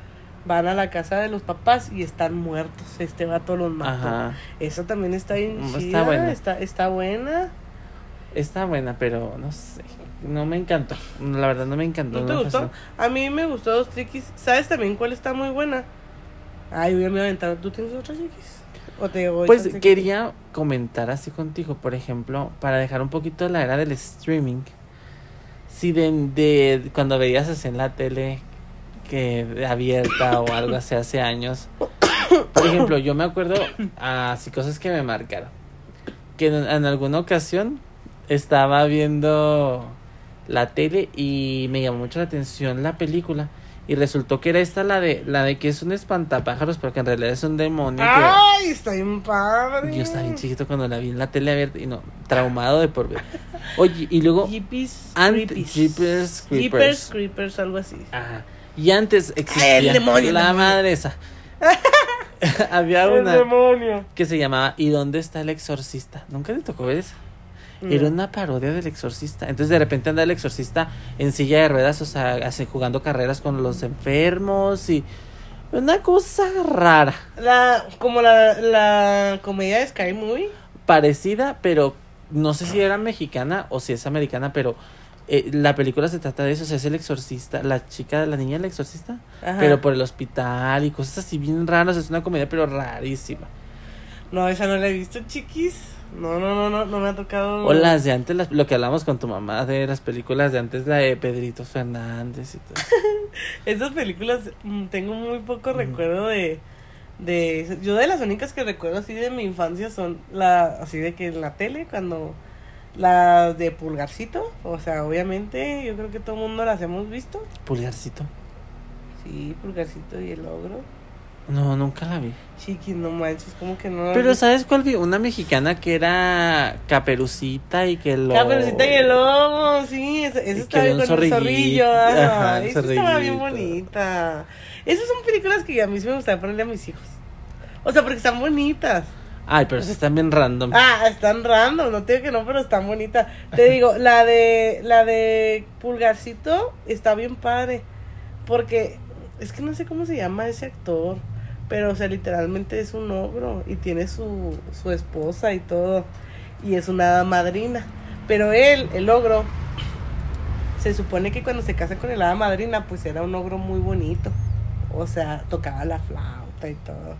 van a la casa de los papás y están muertos. Este vato los mató. Ajá. Eso también está bien está buena. Está, está buena. Está buena, pero no sé. No me encantó. La verdad no me encantó. ¿No te gustó? A mí me gustó dos triquis. ¿Sabes también cuál está muy buena? Ay, voy a aventar. ¿Tú tienes otra te pues quería comentar así contigo, por ejemplo, para dejar un poquito la era del streaming si de, cuando veías así en la tele que abierta o algo así hace años. Por ejemplo, yo me acuerdo así cosas que me marcaron. Que en, alguna ocasión estaba viendo la tele y me llamó mucho la atención la película y resultó que era esta la de la de que es un espantapájaros pero que en realidad es un demonio ay está bien padre yo estaba bien chiquito cuando la vi en la tele abierta y no traumado de por ver oye y luego Jeepers Jeepers Creepers. Creepers algo así. Ajá. Y antes existía el demonio, la madre esa. Había una demonio. que se llamaba ¿y dónde está el exorcista? nunca te tocó ver esa era una parodia del exorcista. Entonces de repente anda el exorcista en silla de ruedas, o sea, hace, jugando carreras con los enfermos y Una cosa rara. La, como la, la comedia de Sky Movie. Parecida, pero no sé si era mexicana o si es americana, pero eh, la película se trata de eso. O sea, es el exorcista, la chica, la niña del exorcista, Ajá. pero por el hospital y cosas así bien raras. Es una comedia, pero rarísima. No, esa no la he visto, chiquis. No, no, no, no, no me ha tocado. O las de antes, las- lo que hablamos con tu mamá de las películas de antes, la de Pedrito Fernández y todo. Esas películas mm, tengo muy poco recuerdo de, de yo de las únicas que recuerdo así de mi infancia son la así de que en la tele cuando las de Pulgarcito, o sea, obviamente yo creo que todo el mundo las hemos visto. Pulgarcito. Sí, Pulgarcito y el ogro. No, nunca la vi. Chiquis, no manches, como que no. Pero ¿sabes cuál vi? Una mexicana que era Caperucita y que lo... Caperucita y el lobo, sí, esa, esa estaba bien con el zorrillito. zorrillo, Ajá, el estaba bien bonita. Esas son películas que a mí sí me gustaría ponerle a mis hijos. O sea, porque están bonitas. Ay, pero están bien random. Ah, están random, no te digo que no, pero están bonitas. Te digo, la de la de Pulgarcito está bien padre, porque es que no sé cómo se llama ese actor, pero o sea, literalmente es un ogro y tiene su su esposa y todo y es una madrina, pero él, el ogro se supone que cuando se casa con el hada madrina, pues era un ogro muy bonito. O sea, tocaba la flauta y todo.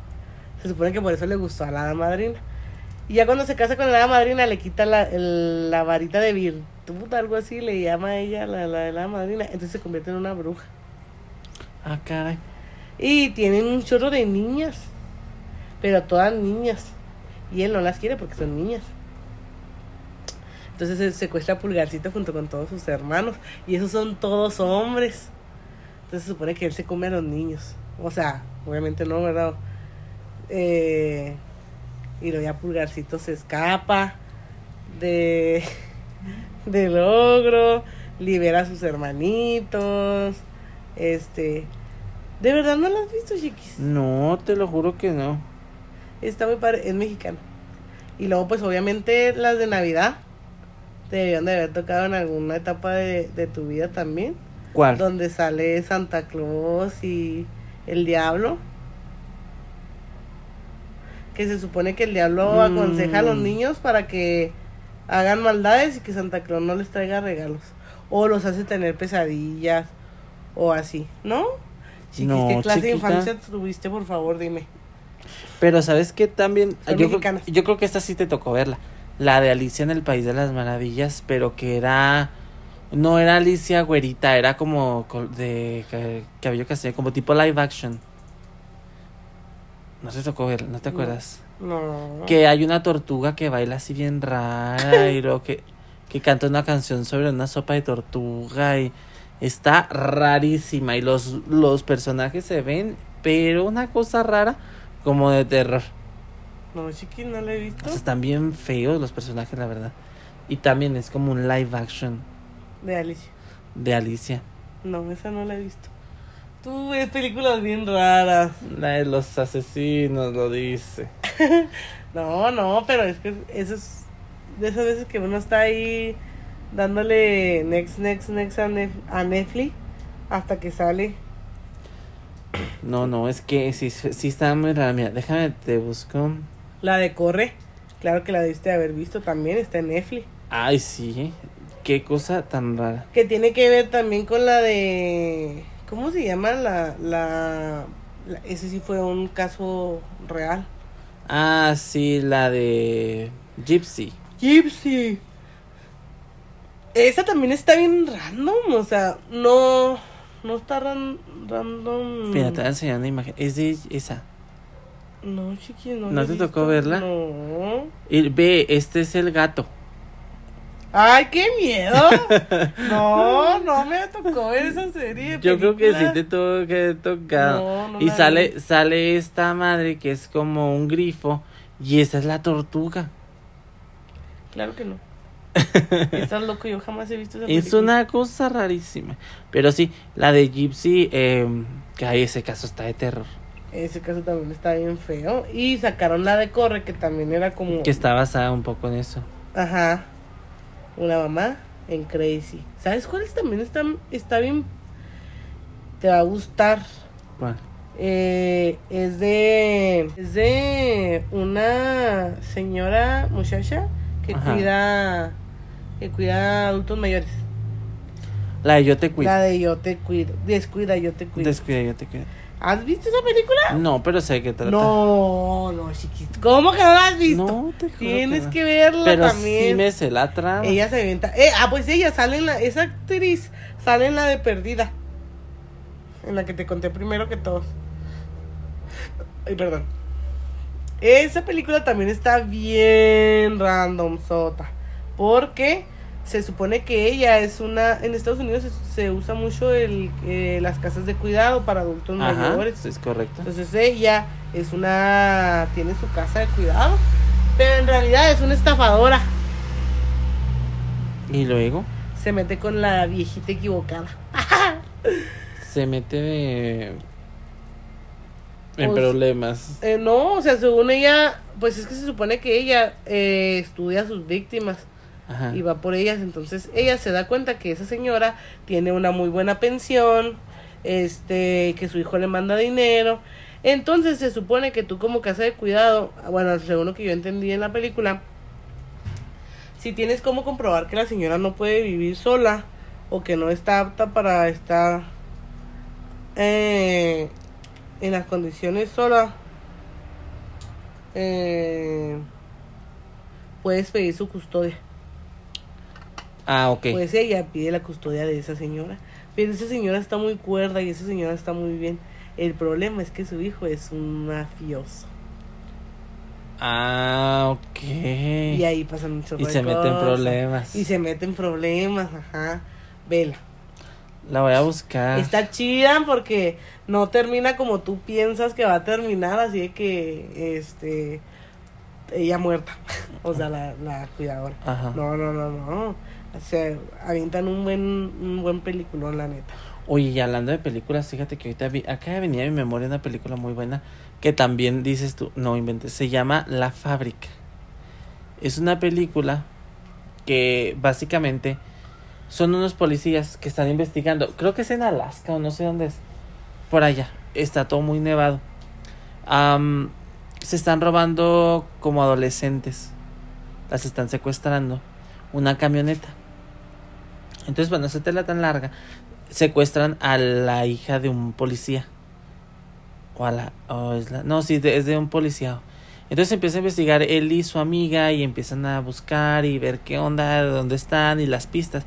Se supone que por eso le gustó a la hada madrina. Y ya cuando se casa con la hada madrina le quita la, el- la varita de virtud, algo así, le llama a ella la, la, madrina. Entonces se convierte en una bruja. Ah, caray. Y tienen un chorro de niñas. Pero todas niñas. Y él no las quiere porque son niñas. Entonces se secuestra a Pulgarcito junto con todos sus hermanos. Y esos son todos hombres. Entonces se supone que él se come a los niños. O sea, obviamente no, ¿verdad? Eh, y luego ya Pulgarcito se escapa de del ogro, libera a sus hermanitos. Este, ¿de verdad no lo has visto, chiquis? No, te lo juro que no. Está muy padre, es mexicano. Y luego, pues obviamente las de Navidad te debían de haber tocado en alguna etapa de, de tu vida también. ¿Cuál? Donde sale Santa Claus y el diablo. Que se supone que el diablo Mm. aconseja a los niños para que hagan maldades y que Santa Claus no les traiga regalos. O los hace tener pesadillas o así, ¿no? Chiquis, No, ¿qué clase de infancia tuviste, por favor, dime? Pero ¿sabes qué también? Yo creo, yo creo que esta sí te tocó verla. La de Alicia en el País de las Maravillas, pero que era... No era Alicia güerita, era como de ca- cabello castaño, como tipo live action. No te tocó verla, ¿no te No. acuerdas? No. Que hay una tortuga que baila así bien rara y luego que, que canta una canción sobre una sopa de tortuga y está rarísima y los, los personajes se ven, pero una cosa rara como de terror. No, chiqui, no la he visto. O sea, están bien feos los personajes, la verdad. Y también es como un live action De Alicia. de Alicia. No, esa no la he visto. Tú ves películas bien raras. La de los asesinos lo dice. No, no, pero es que eso es de esas veces que uno está ahí dándole next, next, next a, Nef- a Netflix hasta que sale. No, no, es que sí, sí está muy rara. Mira, déjame, te busco. La de Corre. Claro que la debiste haber visto también, está en Netflix. Ay, sí. Qué cosa tan rara. Que tiene que ver también con la de... ¿Cómo se llama? La, la, la- Ese sí fue un caso real. Ah, sí, la de Gypsy. Gypsy. Esa también está bien random, o sea, no, no está ran- random. Mira, te voy a enseñar una imagen. Es de esa. No, chiqui, no. ¿No te tocó verla? No. Y ve, este es el gato. ¡Ay, qué miedo! no, no me tocó ver esa serie. de Yo creo que sí te tuvo que tocar. No, no y sale, vi. sale esta madre que es como un grifo. Y esa es la tortuga. Claro que no. Estás loco, yo jamás he visto esa Es película. una cosa rarísima. Pero sí, la de Gypsy, eh, que ahí ese caso está de terror. Ese caso también está bien feo. Y sacaron la de Corre, que también era como. Que está basada un poco en eso. Ajá. Una mamá en Crazy. ¿Sabes cuáles también están, está bien? Te va a gustar. ¿Cuál? Eh, es de es de una señora muchacha que Ajá. cuida que cuida a adultos mayores. La de Yo te cuido. La de yo te cuido, descuida yo te cuido. Descuida, yo te cuido. ¿Has visto esa película? No, pero sé qué trata. No, no, chiquito. ¿Cómo que no la has visto? No, te juro Tienes no. que verla Pero también. sí me sé la trama. Ella se inventa. Eh, ah, pues ella sale en la. Esa actriz sale en la de Perdida. En la que te conté primero que todos. Ay, perdón. Esa película también está bien random sota. Porque se supone que ella es una. En Estados Unidos se, se usa mucho el, eh, las casas de cuidado para adultos Ajá, mayores. es correcto. Entonces ella es una. Tiene su casa de cuidado. Pero en realidad es una estafadora. Y luego se mete con la viejita equivocada. se mete de... en Pues, problemas. Eh, no, o sea, según ella, pues es que se supone que ella eh, estudia a sus víctimas Y va por ellas. Entonces ella se da cuenta que esa señora tiene una muy buena pensión, este, que su hijo le manda dinero. Entonces se supone que tú como casa de cuidado, bueno, según lo que yo entendí en la película, si tienes como comprobar que la señora no puede vivir sola o que no está apta para estar eh, en las condiciones sola, eh, puedes pedir su custodia. Ah, ok. Pues ella pide la custodia de esa señora. Pero esa señora está muy cuerda y esa señora está muy bien. El problema es que su hijo es un mafioso. Ah, ok. Y ahí pasan muchos Y se mete en problemas. Y se mete en problemas, ajá. Vela. La voy a buscar. Está chida porque no termina como tú piensas que va a terminar, así de que este ella muerta. o sea, la, la cuidadora. Ajá. No, no, no, no. O sea, avientan un buen, un buen peliculón, la neta. Oye, y hablando de películas, fíjate que ahorita acá venía a mi memoria una película muy buena que también dices tú, no inventes, se llama La Fábrica. Es una película que básicamente son unos policías que están investigando, creo que es en Alaska o no sé dónde es, por allá, está todo muy nevado. Se están robando como adolescentes, las están secuestrando, una camioneta. Entonces, bueno, esa tela tan larga, secuestran a la hija de un policía. O a la. o es la no, sí, de- es de un policía. Entonces empieza a investigar él y su amiga y empiezan a buscar y ver qué onda, de dónde están y las pistas.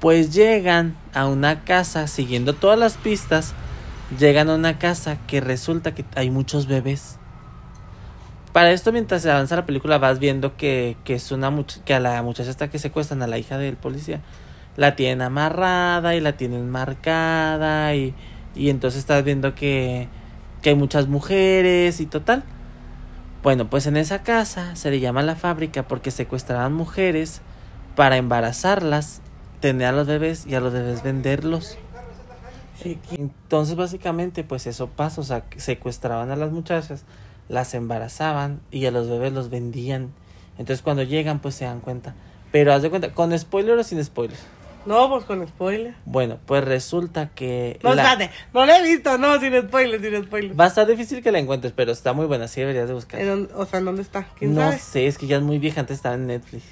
Pues llegan a una casa, siguiendo todas las pistas, llegan a una casa que resulta que hay muchos bebés. Para esto, mientras se avanza la película, vas viendo que, que es una que a la muchacha esta que secuestran, a la hija del policía, la tienen amarrada y la tienen marcada y, y entonces estás viendo que, que hay muchas mujeres y total. Bueno, pues en esa casa se le llama la fábrica porque secuestraban mujeres para embarazarlas, tener a los bebés y a los bebés venderlos. Entonces básicamente pues eso pasa, o sea, secuestraban a las muchachas, las embarazaban y a los bebés los vendían. Entonces cuando llegan pues se dan cuenta. Pero haz de cuenta, ¿con spoiler o sin spoiler? No, pues con spoiler. Bueno, pues resulta que... No, la- espérate, no la he visto, no, sin spoiler, sin spoiler. Va a estar difícil que la encuentres, pero está muy buena, sí deberías de buscar. ¿En dónde- o sea, ¿en dónde está? ¿Quién No sabe? sé, es que ya es muy vieja, antes estaba en Netflix.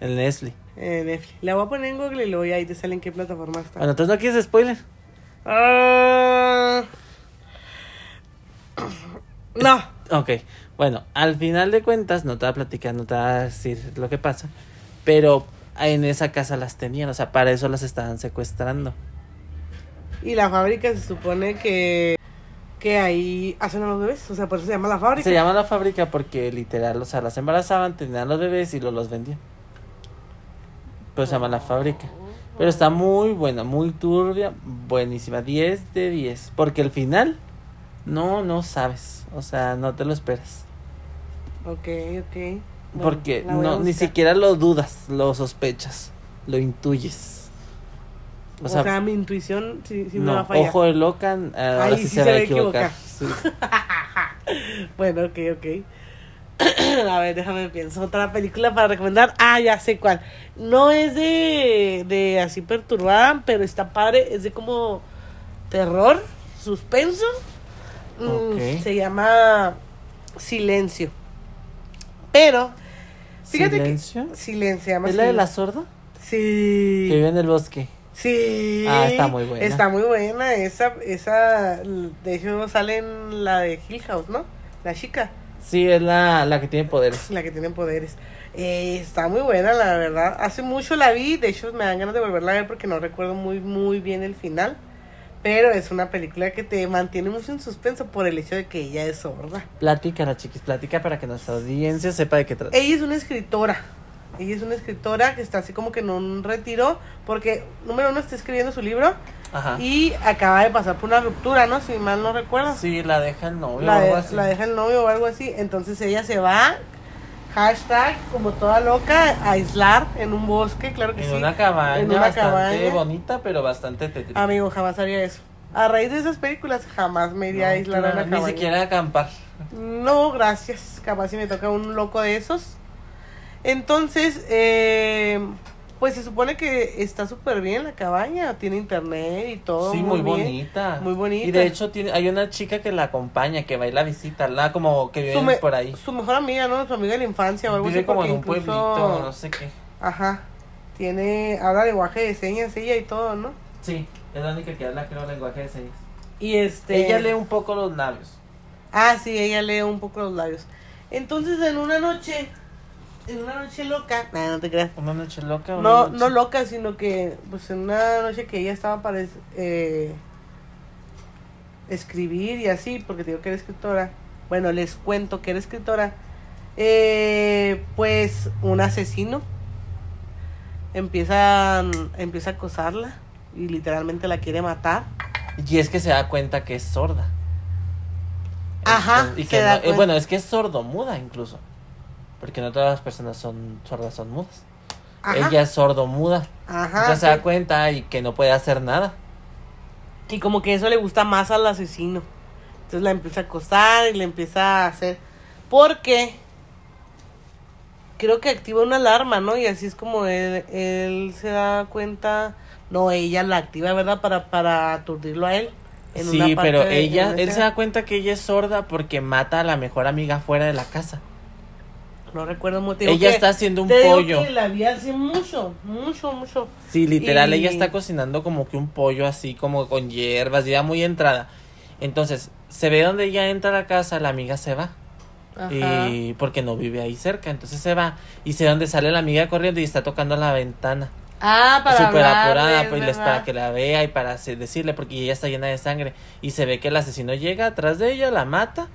En Netflix. En Netflix. La voy a poner en Google y luego ya ahí te sale en qué plataforma está. Bueno, entonces no quieres spoiler. Ah. No. Ok, bueno, al final de cuentas, no te voy a platicar, no te voy a decir lo que pasa, pero en esa casa las tenían, o sea, para eso las estaban secuestrando. Y la fábrica se supone que que ahí hacen a los bebés, o sea, por eso se llama la fábrica. Se llama la fábrica porque literal, o sea, las embarazaban, tenían los bebés y los, los vendían. Pero se llama la fábrica. Pero está muy buena, muy turbia, buenísima, 10 de 10. Porque el final, no, no sabes, o sea, no te lo esperas. Ok, ok. Bueno, Porque no, ni siquiera lo dudas, lo sospechas, lo intuyes. O O sea, sea, mi intuición sí, sí me va no, a fallar. ojo de loca, eh, ahora sí, sí se, va a equivocar. equivocar. Bueno, ok, ok. a ver, déjame pienso. Otra película para recomendar. Ah, ya sé cuál. No es de, de así perturbada, pero está padre. Es de como terror, suspenso. Mm, Ok. Se llama Silencio. Pero, fíjate ¿Silencio? que. Silencio, ¿Es la de la sorda? Sí. Que vive en el bosque. Sí. Ah, está muy buena. Está muy buena. Esa, esa, de hecho, sale en la de Hill House, ¿no? La chica, Sí, es la, la que tiene poderes. la que tiene poderes. Eh, está muy buena, la verdad. Hace mucho la vi, de hecho me dan ganas de volverla a ver porque no recuerdo muy, muy bien el final. Pero es una película que te mantiene mucho en suspenso por el hecho de que ella es sorda. Platícala, chiquis, platica para que nuestra audiencia sepa de qué trata. Ella es una escritora. Ella es una escritora que está así como que en un retiro porque, número uno, está escribiendo su libro Ajá. y acaba de pasar por una ruptura, ¿no? Si mal no recuerdo. Sí, la deja el novio la, o algo de- así. la deja el novio o algo así. Entonces ella se va, hashtag, como toda loca, a aislar en un bosque, claro que En sí. una cabaña En una bastante cabaña. bonita, pero bastante tétrica. Amigo, jamás haría eso. A raíz de esas películas, jamás me iría a No, aislar claro, a una Ni cabaña. siquiera acampar. No, gracias. Capaz si me toca un loco de esos. Entonces, eh, pues se supone que está súper bien la cabaña. Tiene internet y todo. sí, muy, bonita. Muy bonita. Y de hecho tiene, hay una chica que la acompaña, que va y la visita, la como que vive por ahí. su mejor amiga, ¿no? Su amiga de la infancia o algo Vive así. como en un incluso- pueblito, no sé qué. Ajá. Tiene, habla lenguaje de señas ella y todo, ¿no? Sí, es la única que habla creo lenguaje de señas. Y este. Ella lee un poco los labios. Ah, sí, ella lee un poco los labios. Entonces, en una noche, en una noche loca. Nah, no te creas. Una noche loca. No, noche- no loca, sino que pues en una noche que ella estaba para es- eh, escribir y así, porque digo que era escritora. Bueno, les cuento que era escritora. Eh, pues un asesino empieza, empieza a acosarla y literalmente la quiere matar. Y es que se da cuenta que es sorda. Ajá, Entonces- y que no- eh, bueno, es que es sordomuda incluso. Porque no todas las personas son sordas, son mudas. Ajá, Ella es sordomuda. ajá. Entonces se da cuenta y que no puede hacer nada. Y como que eso le gusta más al asesino. Entonces la empieza a acosar y le empieza a hacer. Porque creo que activa una alarma, ¿no? Y así es como él, él se da cuenta. No, ella la activa, ¿verdad? Para, para aturdirlo a él. en una Sí, parte pero de- ella, él se da cuenta que ella es sorda porque mata a la mejor amiga fuera de la casa. No recuerdo muy Ella que- está haciendo un te digo pollo. que la vi hace mucho, mucho, mucho. Sí, literal, Y- ella está cocinando como que un pollo así, como con hierbas, ya muy entrada. Entonces, se ve donde ella entra a la casa, la amiga se va. Ajá. Y porque no vive ahí cerca, entonces se va. Y se ve donde sale la amiga corriendo y está tocando la ventana. Ah, para Súper apurada, es pues para que la vea y para decirle, porque ella está llena de sangre. Y se ve que el asesino llega atrás de ella, la mata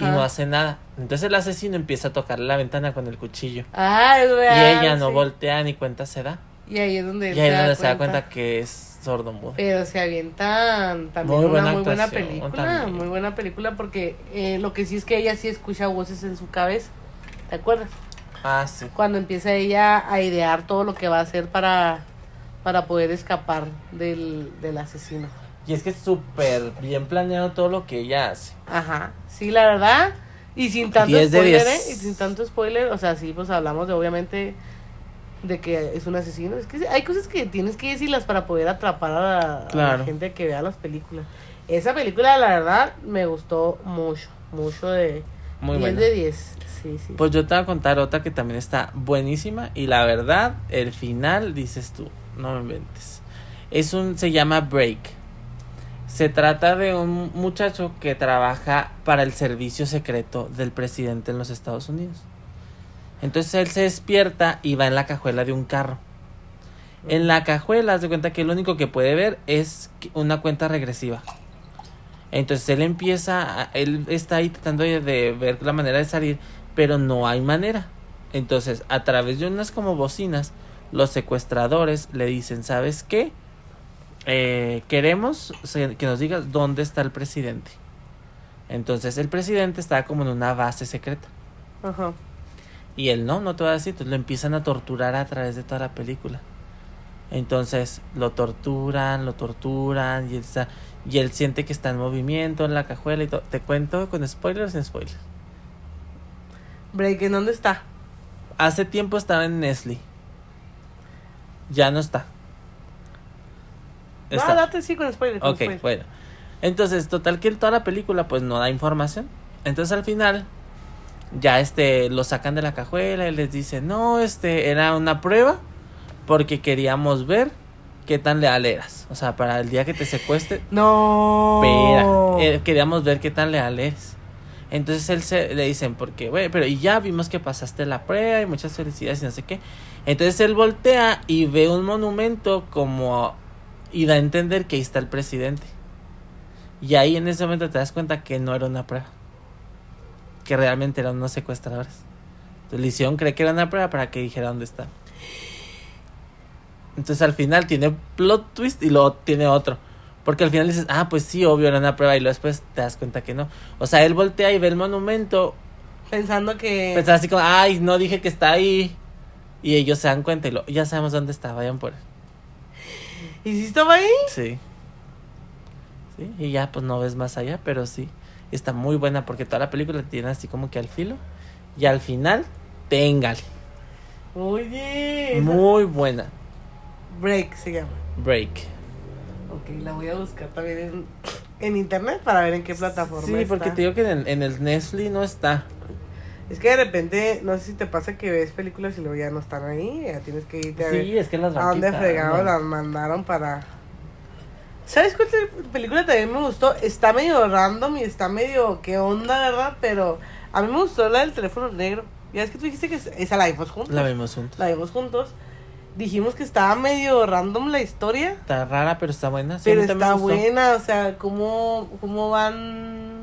y no hace nada. Entonces el asesino empieza a tocarle la ventana con el cuchillo. Ah, Y ella no sí. voltea ni cuenta se da. Y ahí es donde, Y ahí es se, donde da se da cuenta que es sordomudo. Pero se avientan también Muy una buena muy buena película, también. muy buena película porque eh, lo que sí es que ella sí escucha voces en su cabeza, ¿te acuerdas? Ah, sí. Cuando empieza ella a idear todo lo que va a hacer para, para poder escapar del, del asesino. Y es que es súper bien planeado todo lo que ella hace. Ajá, sí, la verdad. Y sin tanto 10 de spoiler, 10. ¿eh? Y sin tanto spoiler, o sea, sí, pues hablamos de obviamente de que es un asesino. Es que hay cosas que tienes que decirlas para poder atrapar a la, a la Claro. gente que vea las películas. Esa película, la verdad, me gustó mucho, mucho de Muy 10 buena. de 10. Sí, sí. Pues yo te voy a contar otra que también está buenísima. Y la verdad, el final, dices tú, no me inventes. Es un, se llama Break. Se trata de un muchacho que trabaja para el servicio secreto del presidente en los Estados Unidos. Entonces él se despierta y va en la cajuela de un carro. En la cajuela, haz de cuenta que lo único que puede ver es una cuenta regresiva. Entonces él empieza, él está ahí tratando de ver la manera de salir, pero no hay manera. Entonces, a través de unas como bocinas, los secuestradores le dicen, ¿sabes qué? Eh, queremos que nos digas dónde está el presidente. Entonces el presidente está como en una base secreta. Ajá. Y él no, no te va a decir, entonces lo empiezan a torturar a través de toda la película. Entonces lo torturan, lo torturan y él, está, y él siente que está en movimiento en la cajuela y todo. Te cuento con spoilers sin spoilers. Break, ¿en dónde está? Hace tiempo estaba en Nestle. Ya no está. No, Está. date sí con spoiler. con Ok, spoiler. bueno. Entonces, total que toda la película pues no da información. Entonces al final ya este lo sacan de la cajuela y les dicen, "No, este era una prueba porque queríamos ver qué tan leal eras." O sea, para el día que te secuestre, No. eh, queríamos ver qué tan leal eres. Entonces él se le dicen, porque, güey, pero y ya vimos que pasaste la prueba y muchas felicidades y no sé qué. Entonces él voltea y ve un monumento como y da a entender que ahí está el presidente. Y ahí en ese momento te das cuenta que no era una prueba. Que realmente eran unos secuestradores. Entonces le hicieron creer que era una prueba para que dijera dónde está. Entonces al final tiene plot twist y luego tiene otro. Porque al final dices, ah, pues sí, obvio, era una prueba. Y luego después te das cuenta que no. O sea, él voltea y ve el monumento. Pensando que. Pensaba así como, ay, no dije que está ahí. Y ellos se dan cuenta y lo, ya sabemos dónde está, vayan por él. ¿Y si estaba ahí? Sí. Sí, y ya pues no ves más allá, pero sí. Está muy buena porque toda la película tiene así como que al filo. Y al final, téngale. Oye. Muy buena. Break se llama. Break. Ok, la voy a buscar también en, en internet para ver en qué plataforma Sí, porque te digo que en, en el Netflix no está. Es que de repente, no sé si te pasa que ves películas y luego ya no están ahí. Ya tienes que irte a ver Sí, es que las a dónde quitando. fregado las mandaron para. ¿Sabes cuál película también me gustó? Está medio random y está medio. ¿Qué onda, verdad? Pero a mí me gustó la del teléfono negro. Ya es que tú dijiste que es- esa la vimos juntos. La vimos juntos. La vimos juntos. Dijimos que estaba medio random la historia. Está rara, pero está buena. Sí, Pero está buena, o sea, cómo, cómo van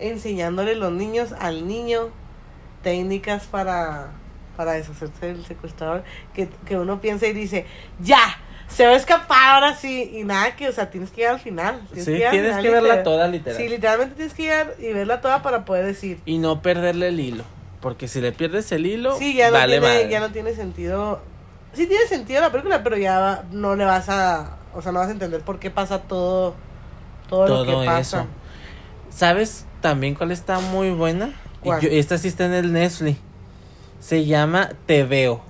enseñándole los niños al niño técnicas para, para deshacerse del secuestrador, que, que uno piensa y dice, ya, se va a escapar ahora sí, y nada que, o sea, tienes que llegar al final. Sí, al tienes final, que verla literal. toda, literal. Sí, literalmente tienes que llegar y verla toda para poder decir, Y no perderle el hilo. Porque si le pierdes el hilo, sí, ya no, vale tiene, madre. ya no tiene sentido, sí tiene sentido la película, pero ya va- no le vas a, o sea, no vas a entender por qué pasa todo, todo, lo que pasa. eso. ¿Sabes también cuál está muy buena? Yo- esta sí está en el Netflix. Se llama Te Veo.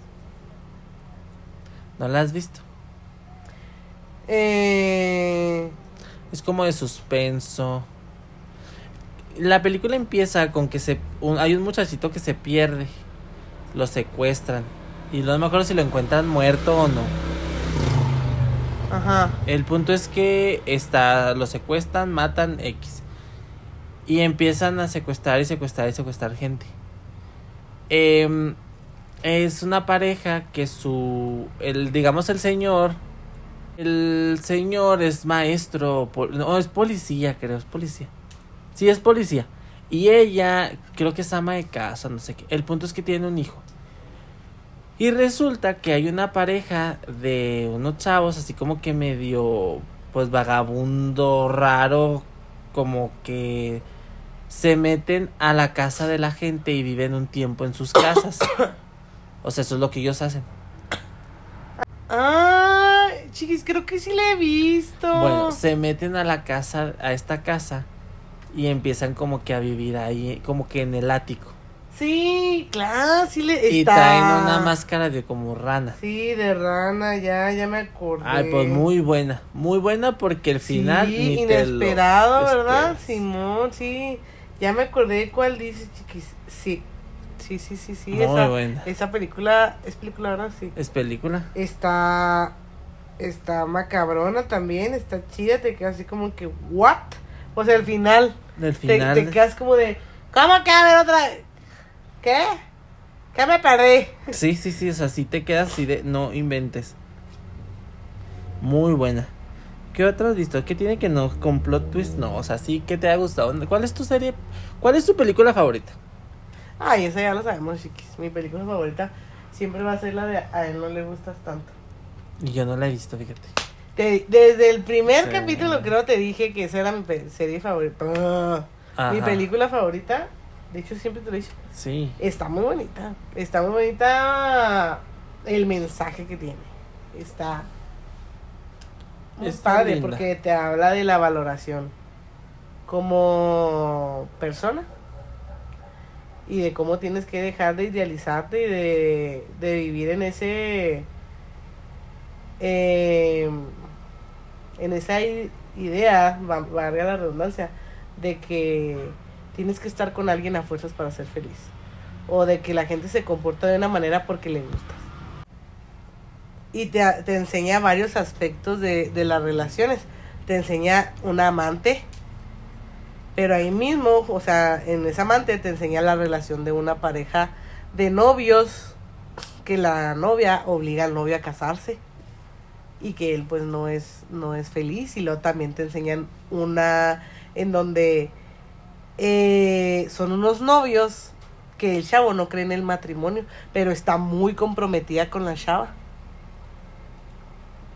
¿No la has visto? Eh, Es como de suspenso. La película empieza con que se un- hay un muchachito que se pierde. Lo secuestran. Y no me acuerdo si lo encuentran muerto o no. ajá. El punto es que está, lo secuestran, matan X. Y empiezan a secuestrar y secuestrar y secuestrar gente. Em, es una pareja que su, el, digamos el señor, el señor es maestro, no, es policía, creo, es policía. Sí, es policía. Y ella, creo que es ama de casa, no sé qué. El punto es que tiene un hijo. Y resulta que hay una pareja de unos chavos, así como que medio, pues vagabundo, raro, como que se meten a la casa de la gente y viven un tiempo en sus casas. O sea, eso es lo que ellos hacen. Ah, chiquis, creo que sí la he visto. Bueno, se meten a la casa, a esta casa, y empiezan como que a vivir ahí, como que en el ático. Sí, claro, sí le Y está. traen una máscara de como rana. Sí, de rana, ya, ya me acordé. Ay, pues muy buena, muy buena porque el final Sí, ni te lo inesperado, ¿verdad? esperas. Simón, sí. Ya me acordé cuál dices, chiquis. Sí. Sí, sí, sí, sí. Muy esa, buena. esa película, es película, ¿verdad? Sí. ¿Es película? Está. Está macabrona también, está chida, te quedas así como que, ¿what? O sea, al final, Del te, final. te quedas como de, ¿cómo que a ver otra? ¿Qué? ¿Qué me perdí? Sí, sí, sí, o sea, sí te quedas así de no inventes. Muy buena. ¿Qué otra has visto? ¿Qué tiene que no con plot twist? No, o sea, sí que te ha gustado. ¿Cuál es tu serie? ¿Cuál es tu película favorita? Ay, esa ya lo sabemos, chiquis. Mi película favorita siempre va a ser la de A él no le gustas tanto. Y yo no la he visto, fíjate. Te- desde el primer Sí. capítulo creo te dije que esa era mi serie favorita. Mi película favorita, de hecho siempre te lo he dicho, Sí. está muy bonita. Está muy bonita el mensaje que tiene. Está Está padre linda. porque te habla de la valoración como persona y de cómo tienes que dejar de idealizarte y de, de vivir en ese eh, en esa idea, va- valga la redundancia, de que tienes que estar con alguien a fuerzas para ser feliz. O de que la gente se comporta de una manera porque le gustas. Y te, te enseña varios aspectos de, de las relaciones. Te enseña una amante, pero ahí mismo, o sea, en esa amante te enseña la relación de una pareja de novios que la novia obliga al novio a casarse y que él pues no es no es feliz y luego también te enseñan una en donde eh, son unos novios que el chavo no cree en el matrimonio pero está muy comprometida con la chava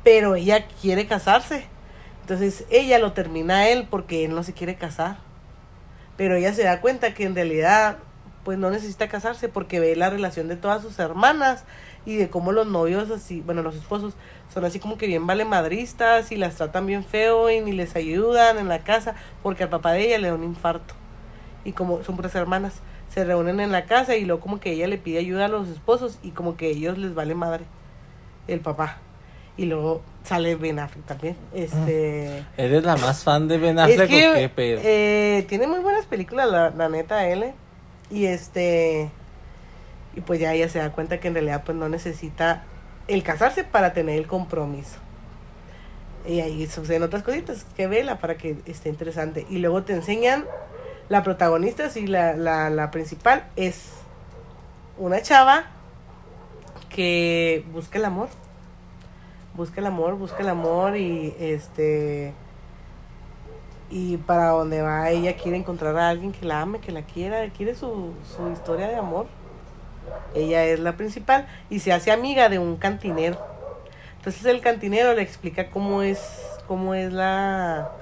pero ella quiere casarse entonces ella lo termina a él porque él no se quiere casar pero ella se da cuenta que en realidad pues no necesita casarse porque ve la relación de todas sus hermanas y de cómo los novios así, bueno, los esposos son así como que bien valemadristas y las tratan bien feo y ni les ayudan en la casa porque al papá de ella le da un infarto. Y como son puras hermanas, se reúnen en la casa y luego como que ella le pide ayuda a los esposos y como que ellos les vale madre el papá. Y luego sale Ben Affleck también. Este ¿Eres la más fan de Ben es Affleck que o qué pedo? eh, tiene muy buenas películas, la, la neta, él. Y este. Y pues ya ella se da cuenta que en realidad pues no necesita el casarse para tener el compromiso. Y ahí suceden otras cositas que vela para que esté interesante. Y luego te enseñan la protagonista, sí, la, la, la principal es una chava que busca el amor. Busca el amor, busca el amor y este y para donde va ella quiere encontrar a alguien que la ame, que la quiera, quiere su, su historia de amor. Ella es la principal y se hace amiga de un cantinero. Entonces el cantinero le explica cómo es, cómo es la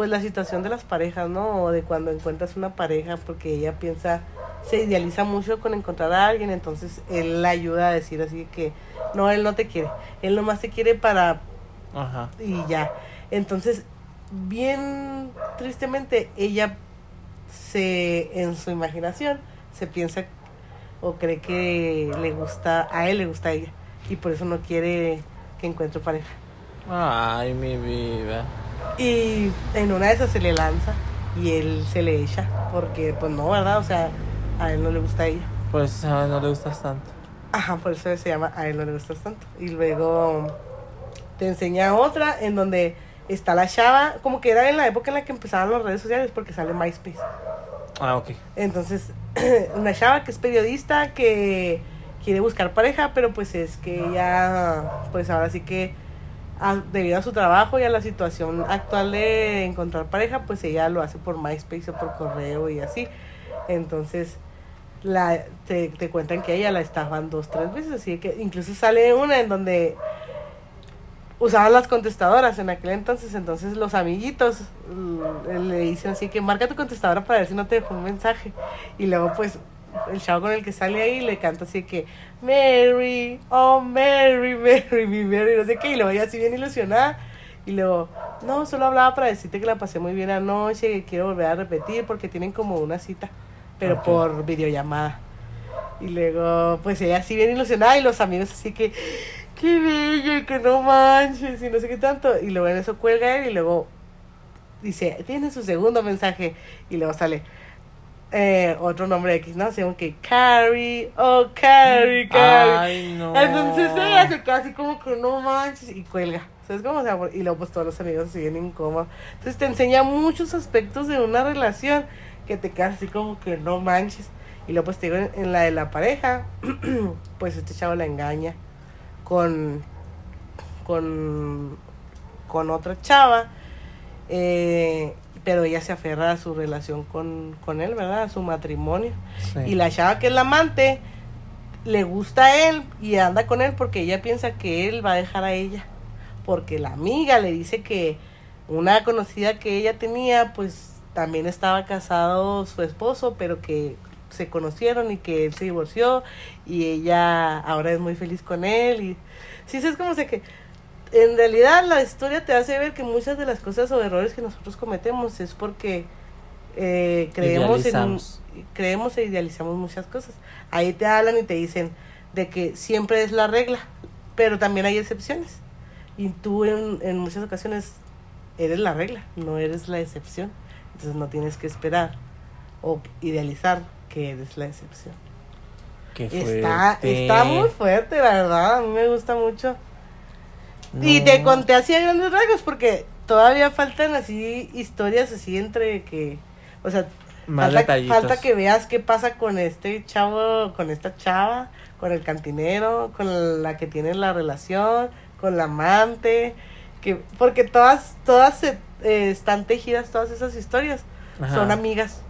pues la situación de las parejas, ¿no? O de cuando encuentras una pareja, porque ella piensa, se idealiza mucho con encontrar a alguien, entonces él la ayuda a decir así que no, él no te quiere, él nomás te quiere para Ajá. y ya. Entonces, bien tristemente, ella se, en su imaginación, se piensa o cree que le gusta, a él le gusta a ella. Y por eso no quiere que encuentre pareja. Ay, mi vida. Y en una de esas se le lanza y él se le echa. Porque, pues no, ¿verdad? O sea, a él no le gusta a ella. Pues ah, no le gustas tanto. Ajá, por eso se llama A él no le gustas tanto. Y luego te enseña otra en donde está la chava, como que era en la época en la que empezaban las redes sociales porque sale MySpace. Ah, ok. Entonces, una chava que es periodista que quiere buscar pareja, pero pues es que ella, pues ahora sí que a- debido a su trabajo y a la situación actual de encontrar pareja, pues ella lo hace por MySpace o por correo y así. Entonces, la, te, te cuentan que ella la estaban dos, tres veces, así que incluso sale una en donde usaban las contestadoras en aquel entonces, entonces los amiguitos le dicen así que marca tu contestadora para ver si no te dejó un mensaje. Y luego pues el chavo con el que sale ahí le canta así que Mary, oh Mary, Mary, mi Mary, no sé qué, y luego ella así bien ilusionada. Y luego, no, solo hablaba para decirte que la pasé muy bien anoche, que quiero volver a repetir porque tienen como una cita, pero por videollamada. Y luego, pues ella así bien ilusionada y los amigos así que, qué bello, que no manches, y no sé qué tanto. Y luego en eso cuelga él y luego dice, tiene su segundo mensaje. Y luego sale eh, otro nombre X, ¿no? Como que Carrie, oh Carrie, Carrie. Ay, no. Entonces ella se queda así como que no manches y cuelga. ¿Sabes cómo? O sea, y luego pues todos los amigos se siguen incómodos. Entonces te enseña muchos aspectos de una relación que te quedas así como que no manches. Y luego pues te digo, en, en la de la pareja, pues este chavo la engaña con, con, con otra chava. eh, pero ella se aferra a su relación con, con él, ¿verdad? A su matrimonio. Sí. Y la chava que es la amante le gusta a él y anda con él porque ella piensa que él va a dejar a ella. Porque la amiga le dice que una conocida que ella tenía, pues también estaba casado su esposo, pero que se conocieron y que él se divorció y ella ahora es muy feliz con él. Y sí, es como sé que en realidad la historia te hace ver que muchas de las cosas o errores que nosotros cometemos es porque eh, creemos en, creemos e idealizamos muchas cosas. Ahí te hablan y te dicen de que siempre es la regla, pero también hay excepciones. Y tú en, en muchas ocasiones eres la regla, no eres la excepción. Entonces no tienes que esperar o idealizar que eres la excepción. Qué Está, fuerte. está muy fuerte, la verdad. A mí me gusta mucho. Y te conté así a grandes rasgos porque todavía faltan así historias así entre que, o sea, Más falta, falta que veas qué pasa con este chavo, con esta chava, con el cantinero, con la que tiene la relación, con la amante, que porque todas todas se, eh, están tejidas todas esas historias, Ajá. son amigas.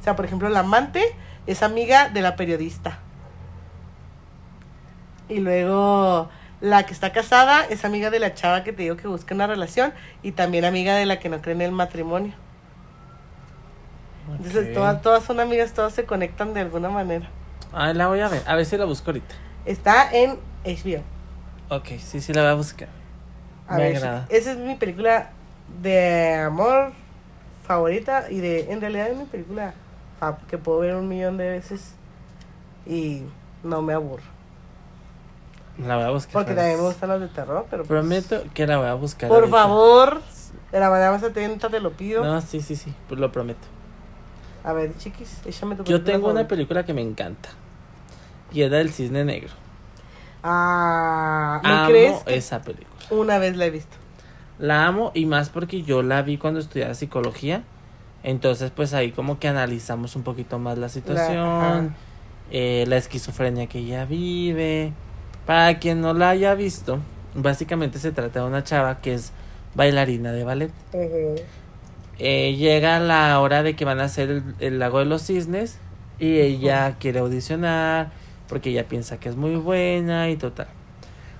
O sea, por ejemplo, la amante es amiga de la periodista. Y luego la que está casada es amiga de la chava que te digo que busca una relación y también amiga de la que no cree en el matrimonio. Entonces todas, todas son amigas, todas se conectan de alguna manera. Ay, la voy a ver. A ver si la busco ahorita. Está en HBO. Ok, sí, sí la voy a buscar. A Me ver, agrada. esa es mi película de amor favorita y de en realidad es mi película que puedo ver un millón de veces y no me aburro. La voy a buscar. Porque también me gustan las de terror, pero pues, Prometo que la voy a buscar. por ahorita. favor, de la manera más atenta te lo pido. No, sí, sí, sí. Pues lo prometo. A ver, chiquis, échame tu Yo tengo una película que me encanta. Y es la del Cisne Negro. Ah, ¿me Amo crees? esa película. Una vez la he visto. La amo y más porque yo la vi cuando estudiaba psicología. Entonces, pues ahí como que analizamos un poquito más la situación, eh, la esquizofrenia que ella vive. Para quien no la haya visto, básicamente se trata de una chava que es bailarina de ballet. Eh, llega la hora de que van a hacer el, el lago de los cisnes y ella quiere audicionar porque ella piensa que es muy buena y total.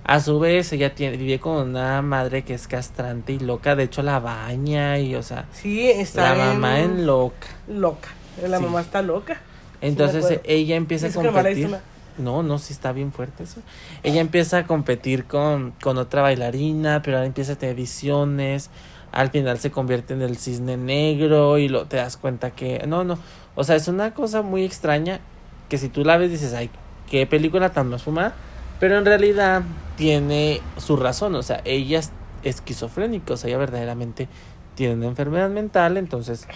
A su vez, ella tiene, vive con una madre que es castrante y loca, de hecho la baña y, o sea, Sí, está la bien mamá en loca. loca. La Sí. mamá está loca. Entonces ella empieza a competir. No, no, sí está bien fuerte eso. Ella empieza a competir con, con otra bailarina, pero ahora empieza a tener visiones. Al final se convierte en el cisne negro y lo te das cuenta que no, no, o sea, es una cosa muy extraña que si tú la ves dices, "Ay, qué película tan más fumada", pero en realidad tiene su razón, o sea, ella es esquizofrénica, o sea, ella verdaderamente tiene una enfermedad mental, entonces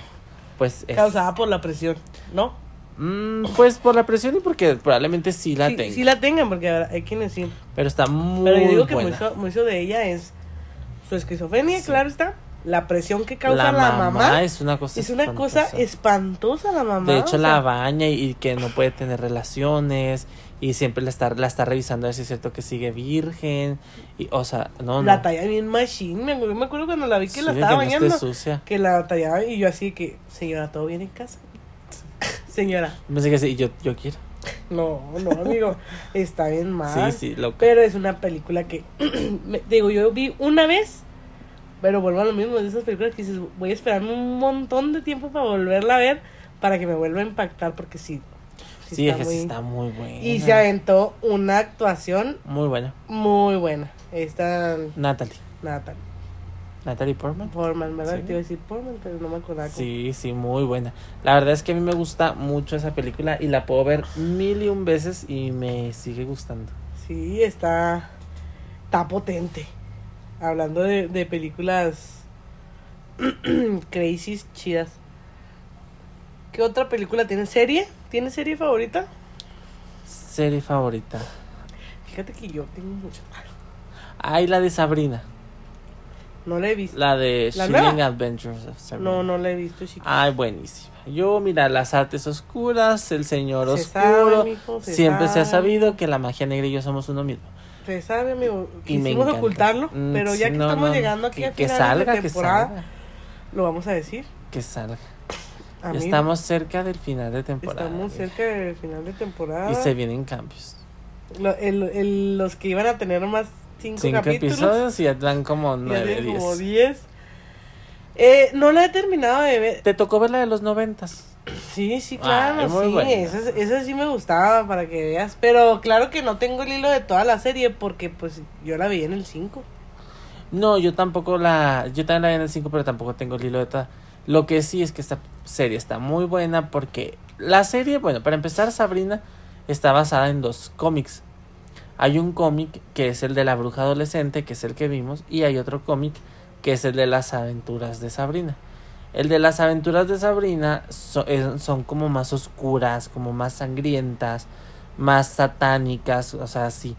pues es Causada por la presión, ¿no? Mm, pues por la presión y porque probablemente sí la sí, tenga. sí la tengan, porque hay quienes sí. Pero está muy Pero yo digo que buena. mucho, mucho de ella es su esquizofrenia, Sí. claro está. La presión que causa la, la, mamá, mamá, es una cosa es una cosa espantosa. la mamá. De hecho la sea, baña y, y que no puede tener relaciones y siempre la está, la está revisando a ver si es cierto que sigue virgen y o sea, no, La no. talla bien machine. Me, me acuerdo cuando la vi que Sí, la estaba que no bañando. sucia. que la tallaba y yo así que, señora, ¿todo bien en casa? señora, Pensé que sí, yo, yo quiero. no, no, amigo, está bien mal. Sí, sí, loca. Pero es una película que, me- digo, yo vi una vez, pero vuelvo a lo mismo, de esas películas que dices, voy a esperarme un montón de tiempo para volverla a ver, para que me vuelva a impactar, porque sí. Sí, es que muy- sí está muy buena. Y se aventó una actuación Muy buena. muy buena. Esta Natalie. Natalie Natalie Portman. Portman, ¿verdad? Sí. Te iba a decir Portman, pero no me acordaba. cómo. Sí, sí, muy buena. La verdad es que a mí me gusta mucho esa película y la puedo ver mil y un veces y me sigue gustando. Sí, está, está potente. Hablando de, de películas crazy, chidas. ¿Qué otra película tiene? ¿Serie? ¿Tiene serie favorita? Serie favorita. Fíjate que yo tengo muchas. Ay, la de Sabrina. No la he visto. La de ¿La Chilling nueva? Adventures of Sabrina. No, no la he visto, chiquita. Ay, buenísima. Yo, mira, las artes oscuras, el señor Se oscuro. sabe, mijo, se Siempre se ha sabido que la magia negra y yo somos uno mismo. Se sabe, amigo. Quisimos ocultarlo, Mm, pero ya sí, que no, estamos no, llegando aquí que, a que finales salga, de que temporada, salga. lo vamos a decir. Que salga. A mí, Estamos cerca del final de temporada. estamos cerca del final de temporada. Y se vienen cambios. Lo- el- el- los que iban a tener más cinco, Cinco capítulos. episodios y ya dan como nueve, tienen como diez. 10. Eh, no la he terminado de ver. Te tocó ver la de los noventas. Sí, sí, Ay, claro, muy sí. buena. Esa, esa sí me gustaba para que veas. Pero claro que no tengo el hilo de toda la serie porque pues yo la vi en el 5. No, yo tampoco la. Yo también la vi en el 5, pero tampoco tengo el hilo de toda. Lo que sí es que esta serie está muy buena porque la serie, bueno, para empezar, Sabrina está basada en dos cómics. Hay un cómic que es el de la bruja adolescente, que es el que vimos, y hay otro cómic que es el de las aventuras de Sabrina. El de las aventuras de Sabrina es- son como más oscuras, como más sangrientas, más satánicas, o sea, sí.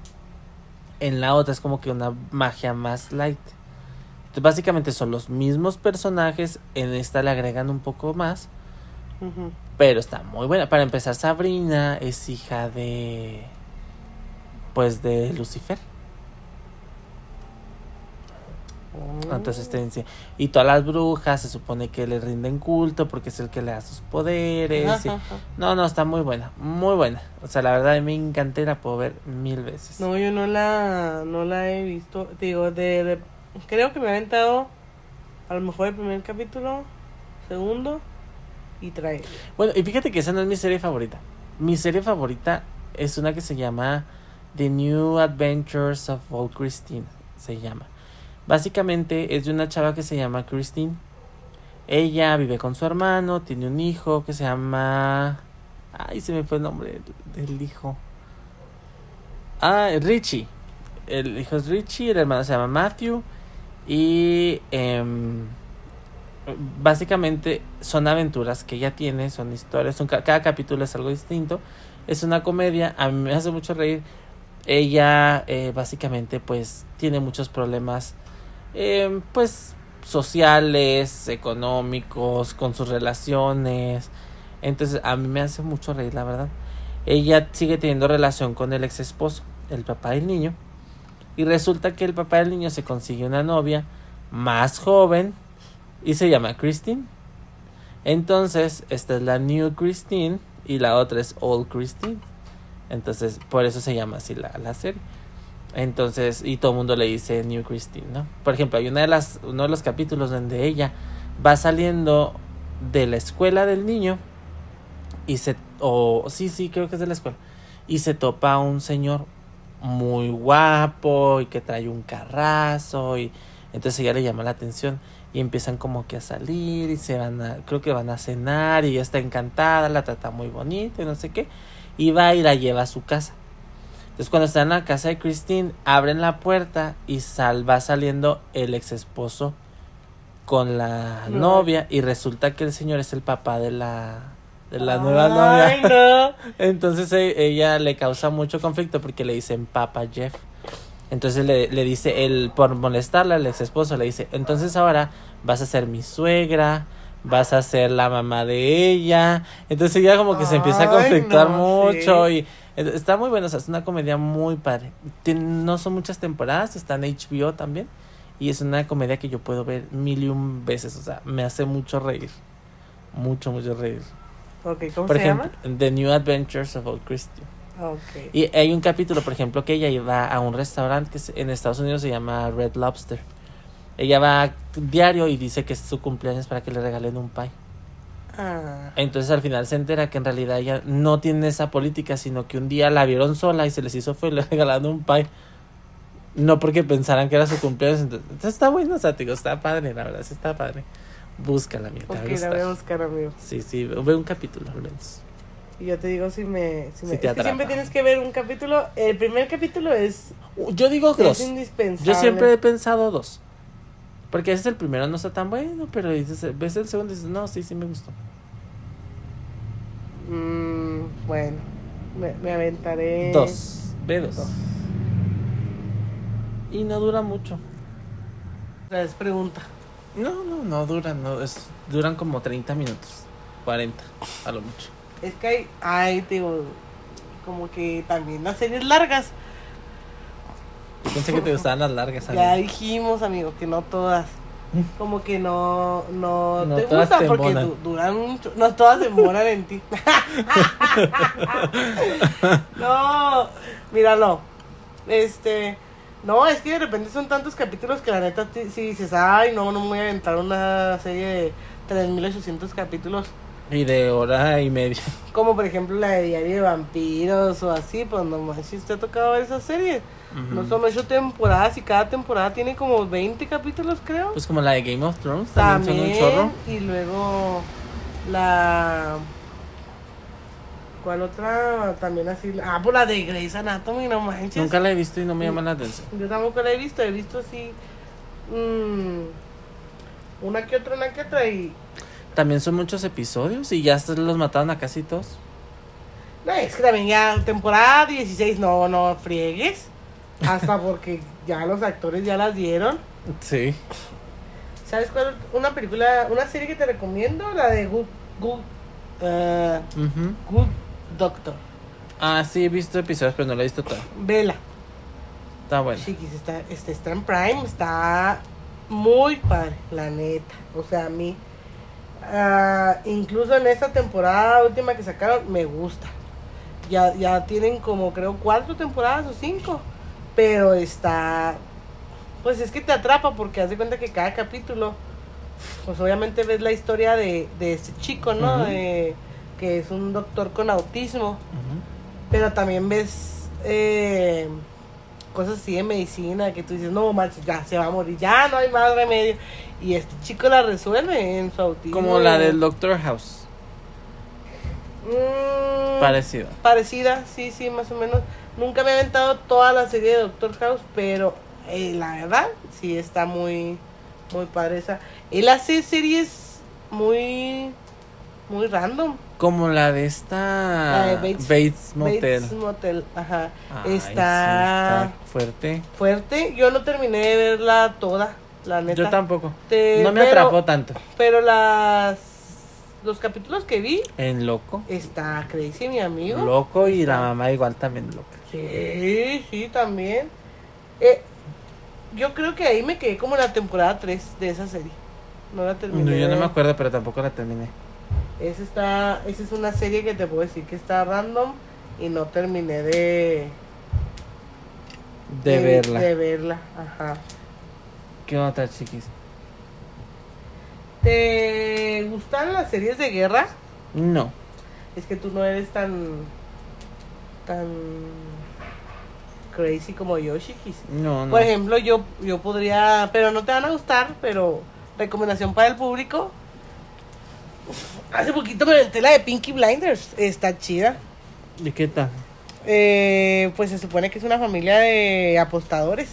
En la otra es como que una magia más light. Básicamente son los mismos personajes, en esta le agregan un poco más, pero está muy buena. Para empezar, Sabrina es hija de. Pues de Lucifer. Oh. Entonces y todas las brujas se supone que le rinden culto porque es el que le da sus poderes. y- Ajá, ajá. No, no, está muy buena, muy buena. O sea, la verdad me encanté, la puedo ver mil veces. No, yo no la, no la he visto. Digo, de, de- creo que me ha aventado a lo mejor el primer capítulo, segundo y trae. Bueno, y fíjate que esa no es mi serie favorita. Mi serie favorita es una que se llama The New Adventures of Old Christine. Se llama. Básicamente es de una chava que se llama Christine. Ella vive con su hermano, tiene un hijo que se llama... Ay, se me fue el nombre del hijo. Ah, Richie. El hijo es Richie, el hermano se llama Matthew. Y em, básicamente son aventuras que ella tiene, son historias, cada capítulo es algo distinto. Es una comedia, a mí me hace mucho reír. Ella eh, básicamente pues tiene muchos problemas eh, pues sociales, económicos, con sus relaciones. Entonces a mí me hace mucho reír, la verdad. Ella sigue teniendo relación con el ex esposo, el papá del niño. Y resulta que el papá del niño se consigue una novia más joven y se llama Christine. Entonces, esta es la New Christine y la otra es Old Christine. Entonces, por eso se llama así la, la serie. Entonces, y todo el mundo le dice New Christine, ¿no? Por ejemplo, hay una de las, uno de los capítulos donde ella va saliendo de la escuela del niño y se, o sí, sí, creo que es de la escuela, y se topa a un señor muy guapo y que trae un carrazo y entonces ella le llama la atención y empiezan como que a salir y se van a, creo que van a cenar y ella está encantada, la trata muy bonita y no sé qué, y va y la lleva a su casa. Entonces cuando está en la casa de Christine, abren la puerta y sal, va saliendo el ex esposo con la No. novia y resulta que el señor es el papá de la de la nueva novia. Ay, no. Entonces e- ella le causa mucho conflicto porque le dicen Papa Jeff. Entonces le, le dice, él por molestarla, el ex esposo le dice, entonces ahora vas a ser mi suegra, vas a ser la mamá de ella. Entonces ella como que se empieza a Ay, conflictuar no, mucho sí. y está muy bueno, o sea, es una comedia muy padre. Tien- no son muchas temporadas, está en HBO también. Y es una comedia que yo puedo ver mil y un veces, o sea, me hace mucho reír. Mucho, mucho reír. Ok, ¿cómo Por se ejemplo, llama? The New Adventures of Old Christie. Ok. Y hay un capítulo, por ejemplo, que ella va a un restaurante que en Estados Unidos se llama Red Lobster. Ella va diario y dice que es su cumpleaños para que le regalen un pie. Ah, Entonces al final se entera que en realidad ella no tiene esa política, sino que un día la vieron sola y se les hizo fue le regalaron un pie. No porque pensaran que era su cumpleaños. Entonces, está bueno, o sea, te digo, está padre, la verdad, sí está padre. Búscala, amiga, te va a ok, la voy a buscar, amigo. Sí, sí, ve un capítulo al menos. Y yo te digo si me... Si Si me te es que siempre tienes que ver un capítulo. El primer capítulo es, Yo digo es dos. indispensable. Yo siempre he pensado dos. Porque ese es el primero, no está tan bueno, pero dices, ves el segundo y dices, no, sí, sí me gustó. Mm, bueno, me, me aventaré... Dos, ve dos. Dos. Y no dura mucho. Otra vez pregunta. No, no, no duran, no, es, duran como 30 minutos, 40, a lo mucho. Es que hay, te digo, como que también las series largas. Pensé que te gustaban las largas. Ya amigo. dijimos, amigo, que no todas. Como que no, no, No te gustan te porque du- duran mucho. No todas se moran en ti. no, míralo. Este, no, es que de repente son tantos capítulos que la neta si dices, ay, no, no me voy a aventar una serie de 3800 capítulos. Y de hora y media. Como por ejemplo la de Diario de Vampiros o así, pues no manches, te ha tocado ver esa serie. No son ocho temporadas y cada temporada tiene como 20 capítulos, creo. Pues como la de Game of Thrones, también, También. son un chorro. Y luego la. ¿Cuál otra? También así. Ah, pues la de Grey's Anatomy, no manches. Nunca la he visto y no me llama la atención. Yo tampoco la he visto, he visto así. mm, una que otra, una que otra y... También son muchos episodios y ya se los mataron a casi todos. No, es que también ya temporada 16, no, no friegues. Hasta porque ya los actores ya las dieron. Sí. ¿Sabes cuál? Una película, una serie que te recomiendo, la de Good, Good, Ujú. Good Doctor. Ah, sí, he visto episodios, pero no lo he visto todo. Vela. Está bueno. Chiquis, está, este, está en Prime, está muy padre, la neta. O sea, a mí, ah, incluso en esta temporada última que sacaron, me gusta. Ya, ya tienen como, creo, cuatro temporadas o cinco. Pero está, pues es que te atrapa porque haz de cuenta que cada capítulo, pues obviamente ves la historia de, de este chico, ¿no? Ujú. De- que es un doctor con autismo pero también ves eh, cosas así de medicina que tú dices, no, macho, ya se va a morir, ya no hay más remedio. Y este chico la resuelve en su autismo. Como la del Doctor House. Mm, Parecido. Parecida, sí, sí, más o menos. Nunca me he aventado toda la serie de Doctor House, pero eh, la verdad, sí está muy, muy padre esa. Él hace series muy, muy random. Como la de esta La de Bates- Bates Motel. Bates Motel, ajá. Ay, sí, está está fuerte. fuerte. Yo no terminé de verla toda, la neta. Yo tampoco. Te- no me pero- atrapó tanto. Pero las los capítulos que vi En loco. está crazy mi amigo. Loco y la Está- mamá igual también loca. Sí, sí, también. Eh, yo creo que ahí me quedé como la temporada 3 de esa serie. No la terminé. No, yo no me acuerdo, pero tampoco la terminé. Esa está, esa es una serie que te puedo decir que está random y no terminé de De verla. De verla, ajá. ¿Qué otra, chiquis? ¿Te gustan las series de guerra? No. Es que tú no eres tan tan crazy como yo, chiquis. No, no. Por ejemplo, yo yo podría, pero no te van a gustar, pero recomendación para el público. Hace poquito me aventé la de Pinky Blinders, está chida. ¿Y qué tal? Eh, pues se supone que es una familia de apostadores.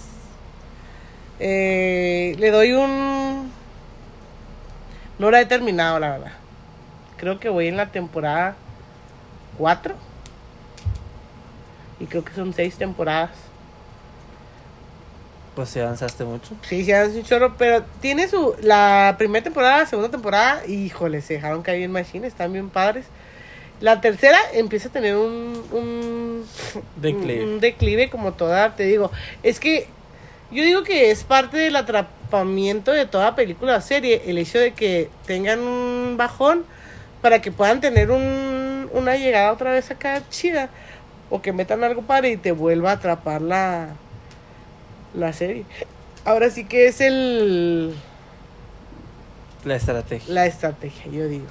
Eh, le doy un... No la he terminado, la verdad. Creo que voy en la temporada 4. Y creo que son 6 temporadas. Pues si avanzaste mucho. Sí, sí, hace un chorro, pero tiene su... La primera temporada, la segunda temporada, híjole, se dejaron caer bien machine, están bien padres. La tercera empieza a tener un... un Declive. Un, declive como toda, te digo. Es que yo digo que es parte del atrapamiento de toda película o serie, el hecho de que tengan un bajón para que puedan tener un, una llegada otra vez acá chida. O que metan algo padre y te vuelva a atrapar la, la serie. Ahora sí que es el La estrategia. la estrategia, yo digo.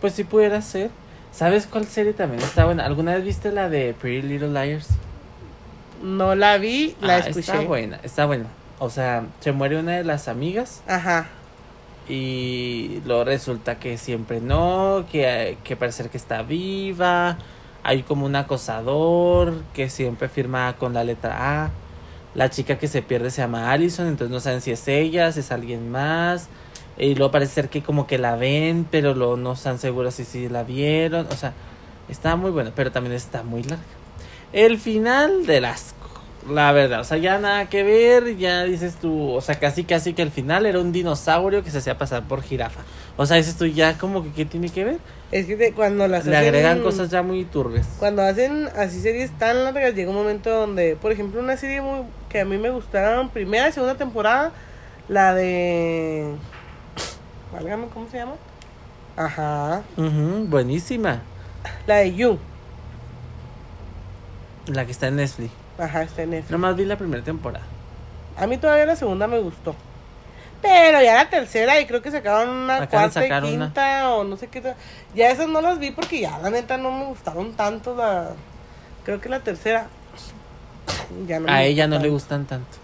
Pues si pudiera ser. ¿Sabes cuál serie también está buena? ¿Alguna vez viste la de Pretty Little Liars? No la vi, la Ah, escuché. Está buena, está buena. O sea, se muere una de las amigas Ajá. y luego resulta que siempre no, que, que parece que está viva. Hay como un acosador que siempre firma con la letra A. La chica que se pierde se llama Allison, entonces no saben si es ella, si es alguien más. Y luego parece ser que como que la ven, pero luego no están seguros si sí la vieron. O sea, está muy buena, pero también está muy larga. El final del asco, la verdad. O sea, ya nada que ver, ya dices tú, o sea, casi casi que el final era un dinosaurio que se hacía pasar por jirafa. O sea, dices tú, ya como que qué tiene que ver. Es que te- cuando las Le hacen- agregan cosas ya muy turbias. Cuando hacen así series tan largas, llega un momento donde, por ejemplo, una serie muy, que a mí me gustaron, primera y segunda temporada, la de... Válgame, ¿cómo se llama? Ajá. Ujú, buenísima. La de You. La que está en Netflix. Ajá, está en Netflix. Nomás vi la primera temporada. A mí todavía la segunda me gustó. Pero ya la tercera y creo que sacaron una Acaban cuarta y sacar una. quinta o no sé qué. Ya esas no las vi porque ya la neta no me gustaron tanto. La... Creo que la tercera. Ya no A ella no le gustan tanto.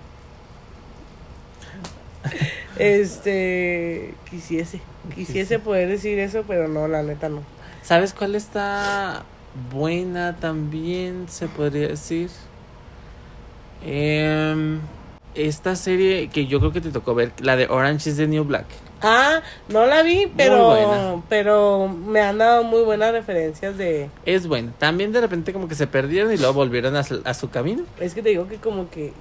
Este, quisiese, quisiese poder decir eso, pero no, la neta no. ¿Sabes cuál está buena también, se podría decir? Em, esta serie que yo creo que te tocó ver, la de Orange is the New Black. Ah, no la vi, pero pero me han dado muy buenas referencias de Es bueno. También de repente como que se perdieron y luego volvieron a su, a su camino. es que te digo que como que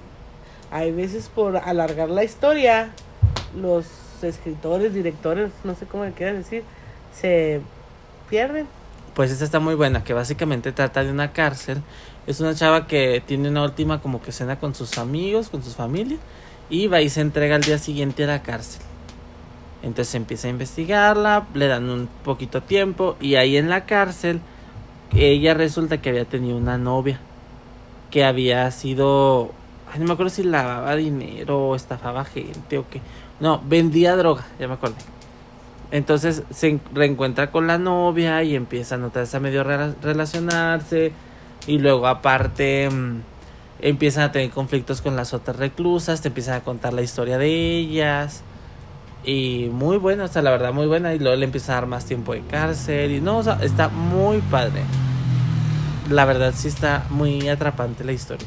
hay veces por alargar la historia los escritores, directores, no sé cómo le quieras decir, se pierden. Pues esta está muy buena, que básicamente trata de una cárcel. Es una chava que tiene una última como que cena con sus amigos, con sus familias, y va y se entrega al día siguiente a la cárcel. Entonces empieza a investigarla, le dan un poquito tiempo, y ahí en la cárcel, ella resulta que había tenido una novia, que había sido, ay, no me acuerdo si lavaba dinero o estafaba gente o qué. No, vendía droga, ya me acordé. Entonces se en- reencuentra con la novia y empiezan otra vez a medio rela- relacionarse. Y luego aparte mm, empiezan a tener conflictos con las otras reclusas, te empiezan a contar la historia de ellas. Y muy buena, o sea, la verdad muy buena. Y luego le empiezan a dar más tiempo de cárcel. Y no, o sea, está muy padre. La verdad sí está muy atrapante la historia.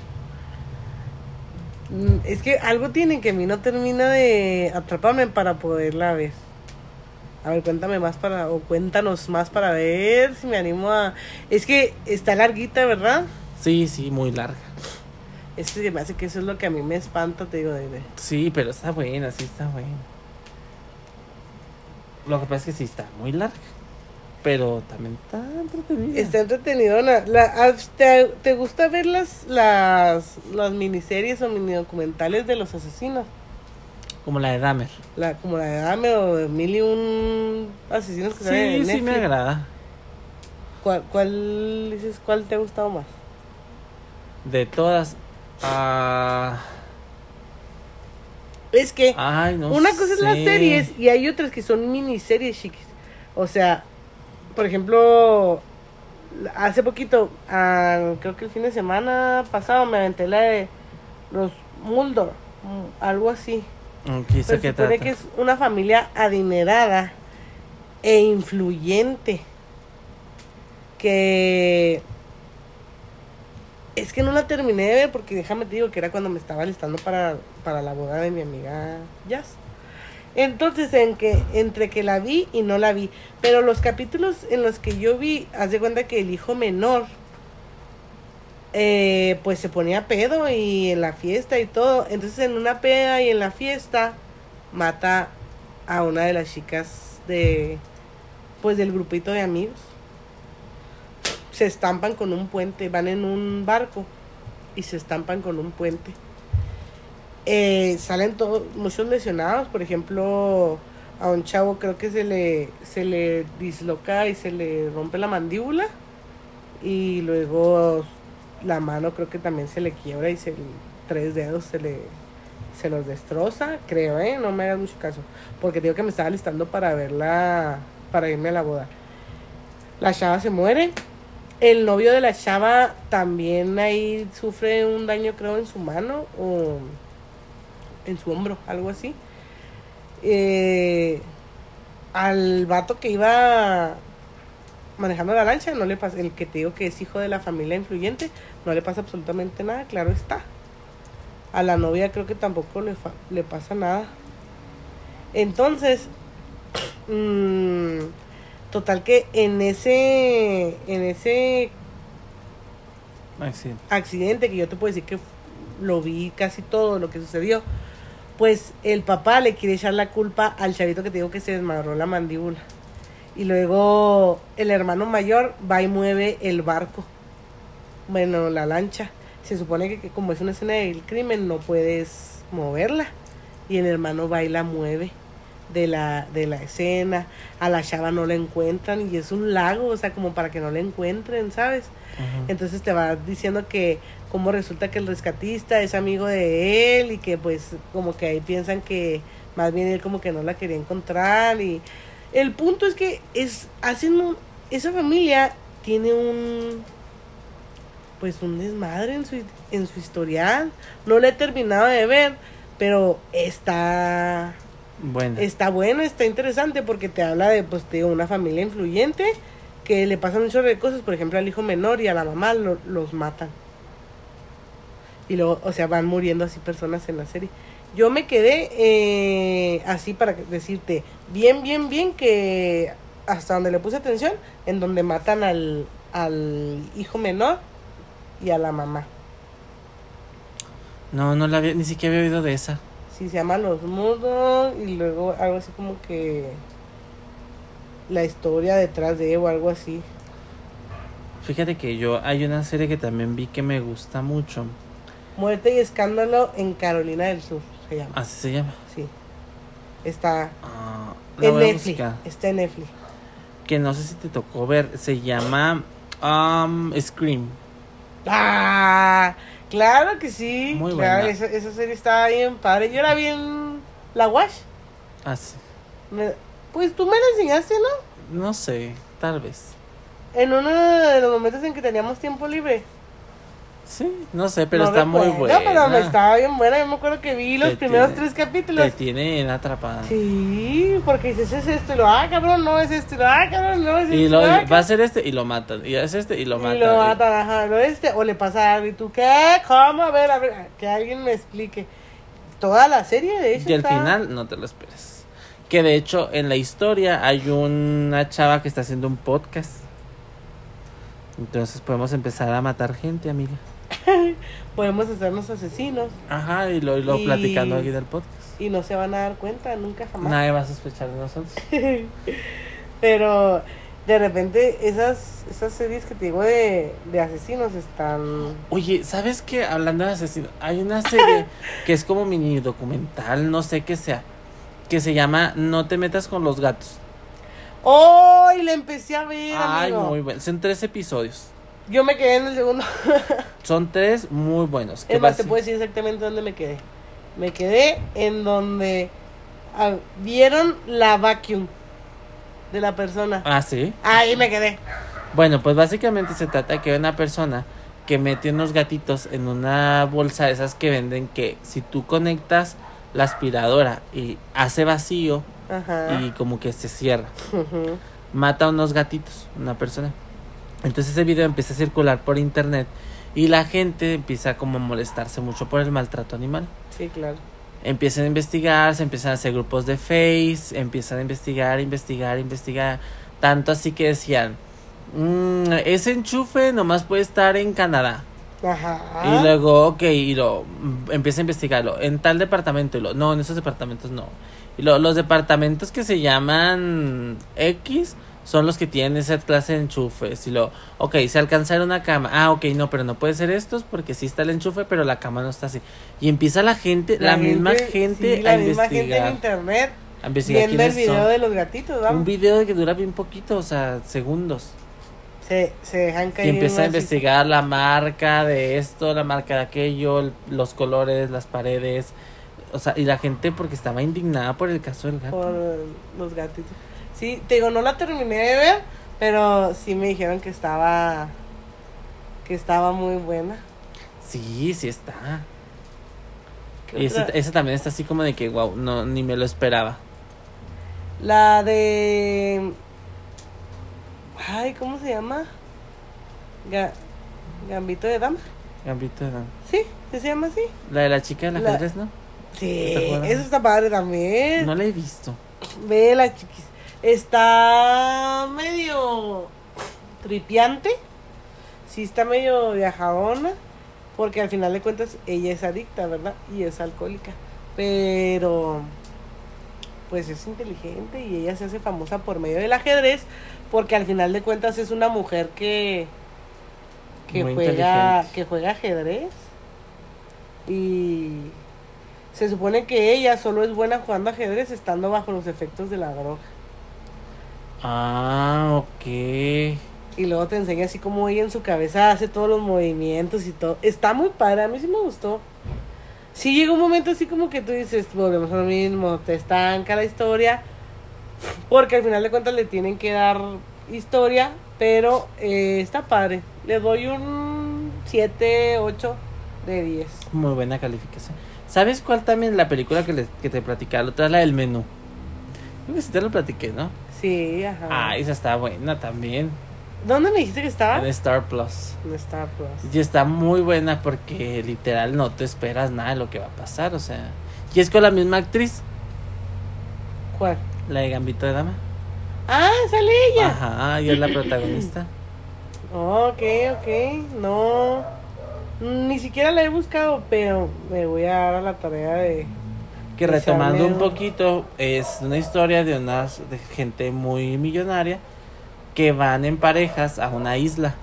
Mm, Es que algo tiene que a mí no termina de atraparme para poderla ver. A ver, cuéntame más para, o cuéntanos más para ver si me animo a... Es que está larguita, ¿verdad? Sí, sí, muy larga. Es que me hace que eso es lo que a mí me espanta, te digo, de, de- Sí, pero está buena, sí está buena. Lo que pasa es que sí está muy larga. Pero también está entretenida. Está entretenidona. La, ah, ¿te, te gusta ver las, las, las miniseries o mini documentales de los asesinos? Como la de Dahmer. La, como la de Dame o de mil y un asesinos que Sí, en sí me agrada. ¿Cuál, ¿Cuál dices, cuál te ha gustado más? De todas. Ah, Es que ay, no una cosa es las sé. series y hay otras que son miniseries chiquis. O sea, por ejemplo, hace poquito, ah, creo que el fin de semana pasado me aventé la de los Muldor, mm, algo así. Mm, ¿qué hizo Pero que se supone trata? que es una familia adinerada e influyente. Que es que no la terminé de ver porque déjame te digo que era cuando me estaba listando para, para la boda de mi amiga Jazz. Entonces, en que, entre que la vi y no la vi. Pero los capítulos en los que yo vi, haz de cuenta que el hijo menor, eh, pues se ponía pedo y en la fiesta y todo. Entonces, en una peda y en la fiesta, mata a una de las chicas de, pues del grupito de amigos. Se estampan con un puente, van en un barco y se estampan con un puente. Eh, salen todos, muchos lesionados, por ejemplo, a un chavo creo que se le, se le disloca y se le rompe la mandíbula y luego la mano creo que también se le quiebra y se, tres dedos se le se los destroza, creo, ¿eh? No me hagas mucho caso, porque digo que me estaba listando para verla, para irme a la boda. La chava se muere. El novio de la chava también ahí sufre un daño, creo, en su mano o en su hombro, algo así. Eh, al vato que iba manejando la lancha, no le pasa, el que te digo que es hijo de la familia influyente, no le pasa absolutamente nada, claro está. A la novia creo que tampoco le, le pasa nada. Entonces, mm, total que en ese, en ese accidente que yo te puedo decir que lo vi casi todo lo que sucedió, pues el papá le quiere echar la culpa al chavito que te digo que se desmadró la mandíbula. Y luego el hermano mayor va y mueve el barco. Bueno, la lancha. Se supone que, que como es una escena del crimen no puedes moverla. Y el hermano va y la mueve de la, de la escena. A la chava no la encuentran y es un lago, o sea, como para que no la encuentren, ¿sabes? Entonces te va diciendo que como resulta que el rescatista es amigo de él y que pues como que ahí piensan que más bien él como que no la quería encontrar y el punto es que es hacen un- esa familia tiene un pues un desmadre en su en su historial no la he terminado de ver pero está Bueno. está bueno, está interesante porque te habla de, pues, te digo, una familia influyente que le pasan un chorro de cosas, por ejemplo, al hijo menor y a la mamá lo- los matan. Y luego, o sea, van muriendo así personas en la serie. Yo me quedé eh, así para decirte, bien, bien, bien, que hasta donde le puse atención, en donde matan al, al hijo menor y a la mamá. No, no la había, ni siquiera había oído de esa. Sí, se llama Los Mudos y luego algo así como que la historia detrás de o algo así. Fíjate que yo hay una serie que también vi que me gusta mucho. Muerte y escándalo en Carolina del Sur se llama. Así se llama. Sí. Está Ah, en Netflix. Está en Netflix. Que no sé si te tocó ver. Se llama um, Scream. Ah, claro que sí. Muy claro, buena. Esa, esa serie estaba bien padre. Yo la vi en La Wash. Ah, sí. Me- pues tú me la enseñaste, ¿no? No sé, tal vez. En uno de los momentos en que teníamos tiempo libre. Sí, no sé, pero No está muy buena. pero me estaba bien buena. Yo me acuerdo que vi los primeros tiene- tres capítulos. Te tiene atrapada. Sí, porque dices, es esto y lo, ah, cabrón, no es esto y lo, ah, cabrón, no es esto Y lo, ah, va a ser este y lo matan. Y es este y lo Y matan. lo matan, ajá, lo este, o le pasa algo y tú, ¿qué? ¿Cómo? A ver, a ver, que alguien me explique. Toda la serie, de hecho, Y al está- final no te lo esperes. Que de hecho en la historia hay una chava que está haciendo un podcast. Entonces podemos empezar a matar gente, amiga. podemos hacernos asesinos Ajá, y lo, y lo Y- platicando aquí del podcast. y no se van a dar cuenta nunca jamás. Nadie va a sospechar de nosotros. Pero de repente esas, esas series que te digo de, de asesinos están... Oye, ¿sabes qué? Hablando de asesinos, hay una serie que es como mini documental, no sé qué sea, que se llama No te metas con los gatos. ¡Oh! Y la empecé a ver, Ay, amigo. muy bueno. Son tres episodios. Yo me quedé en el segundo. Son tres muy buenos. Es más, te puedo decir exactamente dónde me quedé. Me quedé en donde ah, vieron la vacuum de la persona. Ah, sí. Ahí me quedé. Bueno, pues básicamente se trata de que una persona que mete unos gatitos en una bolsa de esas que venden que si tú conectas la aspiradora y hace vacío Ajá. y como que se cierra, mata a unos gatitos, una persona. Entonces ese video empieza a circular por internet y la gente empieza como a molestarse mucho por el maltrato animal. Sí, claro. Empiezan a investigar, se empiezan a hacer grupos de Face, empiezan a investigar, investigar, investigar. Tanto así que decían, "Mm, ese enchufe nomás puede estar en Canadá. Ajá. Y luego, ok, y lo mm, empieza a investigarlo. En tal departamento, y lo, no, en esos departamentos no. Y lo, los departamentos que se llaman X son los que tienen esa clase de enchufes. Y lo, ok, se alcanzar una cama. Ah, ok, no, pero no puede ser estos porque sí está el enchufe, pero la cama no está así. Y empieza la gente, la, misma gente sí, a la misma gente en investigar. internet a investigar viendo el video son. de los gatitos, Un video que dura bien poquito, o sea, segundos. Se, se dejan Y caer. empieza a investigar la marca de esto, la marca de aquello, el- los colores, las paredes. O sea, y la gente porque estaba indignada por el caso del gato. por los gatitos. Sí, te digo, no la terminé de ver, pero sí me dijeron que estaba que estaba muy buena. Sí, sí está. ¿Qué Y ese, otra? ese también está así como de que, wow, no, ni me lo esperaba. La de Ay, ¿cómo se llama? Ga- Gambito de dama. Gambito de Dama. Sí, ¿sí se llama así. La de la chica del La- ajedrez, ¿no? Sí, eso está padre también. No la he visto. Vela, chiquis. Está medio tripiante. Sí, está medio viajadona. Porque al final de cuentas ella es adicta, ¿verdad? Y es alcohólica. Pero, pues es inteligente y ella se hace famosa por medio del ajedrez. Porque al final de cuentas es una mujer que, que, Muy juega, que juega ajedrez. Y se supone que ella solo es buena jugando ajedrez estando bajo los efectos de la droga. Ah, ok. Y luego te enseña así como ella en su cabeza hace todos los movimientos y todo. Está muy padre, a mí sí me gustó. Sí llega un momento así como que tú dices, volvemos a lo mismo, te estanca la historia. Porque al final de cuentas le tienen que dar historia, pero eh, está padre. Le doy un 7, 8 de 10. Muy buena calificación. ¿Sabes cuál también? La película que, le- que te platicaba, la otra es la del menú. Creo que sí te lo platiqué, ¿no? Sí, ajá. Ah, esa está buena también. ¿Dónde me dijiste que estaba? En Star Plus. En Star Plus. Y está muy buena porque literal no te esperas nada de lo que va a pasar, o sea. Y es con la misma actriz, ¿Cuál? la de Gambito de Dama. Ah, sale ella. Ajá, y es la protagonista. Ok, ok. No. Ni siquiera la he buscado, pero me voy a dar a la tarea de. Que Echarle retomando un poquito, es una historia de unas de gente muy millonaria que van en parejas a una isla.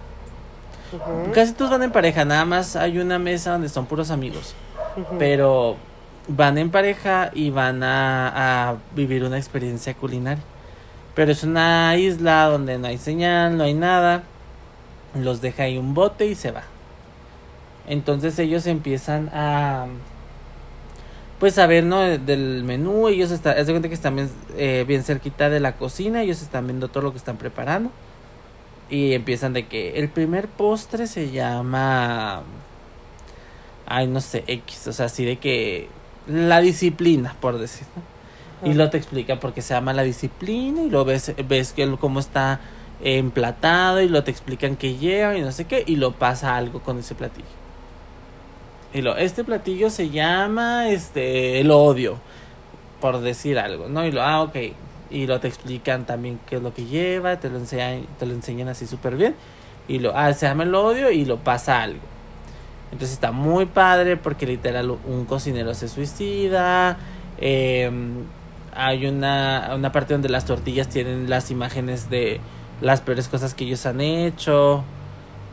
Casi todos van en pareja, nada más hay una mesa donde son puros amigos. Pero van en pareja y van a, a vivir una experiencia culinaria. Pero es una isla donde no hay señal, no hay nada. Los deja ahí un bote y se va. Entonces ellos empiezan a... Pues a ver, ¿no? Del menú, ellos están, haz de cuenta que están bien, eh, bien cerquita de la cocina, ellos están viendo todo lo que están preparando. Y empiezan de que el primer postre se llama ay, no sé, X, o sea, así de que la disciplina, por decir, ¿no? Y Ajá. lo te explica porque se llama la disciplina y lo ves, ves que cómo está emplatado y lo te explican que lleva y no sé qué y lo pasa algo con ese platillo. Y lo, este platillo se llama, este, el odio, por decir algo, ¿no? Y lo, ah, ok. Y lo te explican también qué es lo que lleva, te lo enseñan, te lo enseñan así súper bien. Y lo, ah, se llama el odio y lo pasa algo. Entonces está muy padre porque literal un cocinero se suicida. eh, hay una, una parte donde las tortillas tienen las imágenes de las peores cosas que ellos han hecho.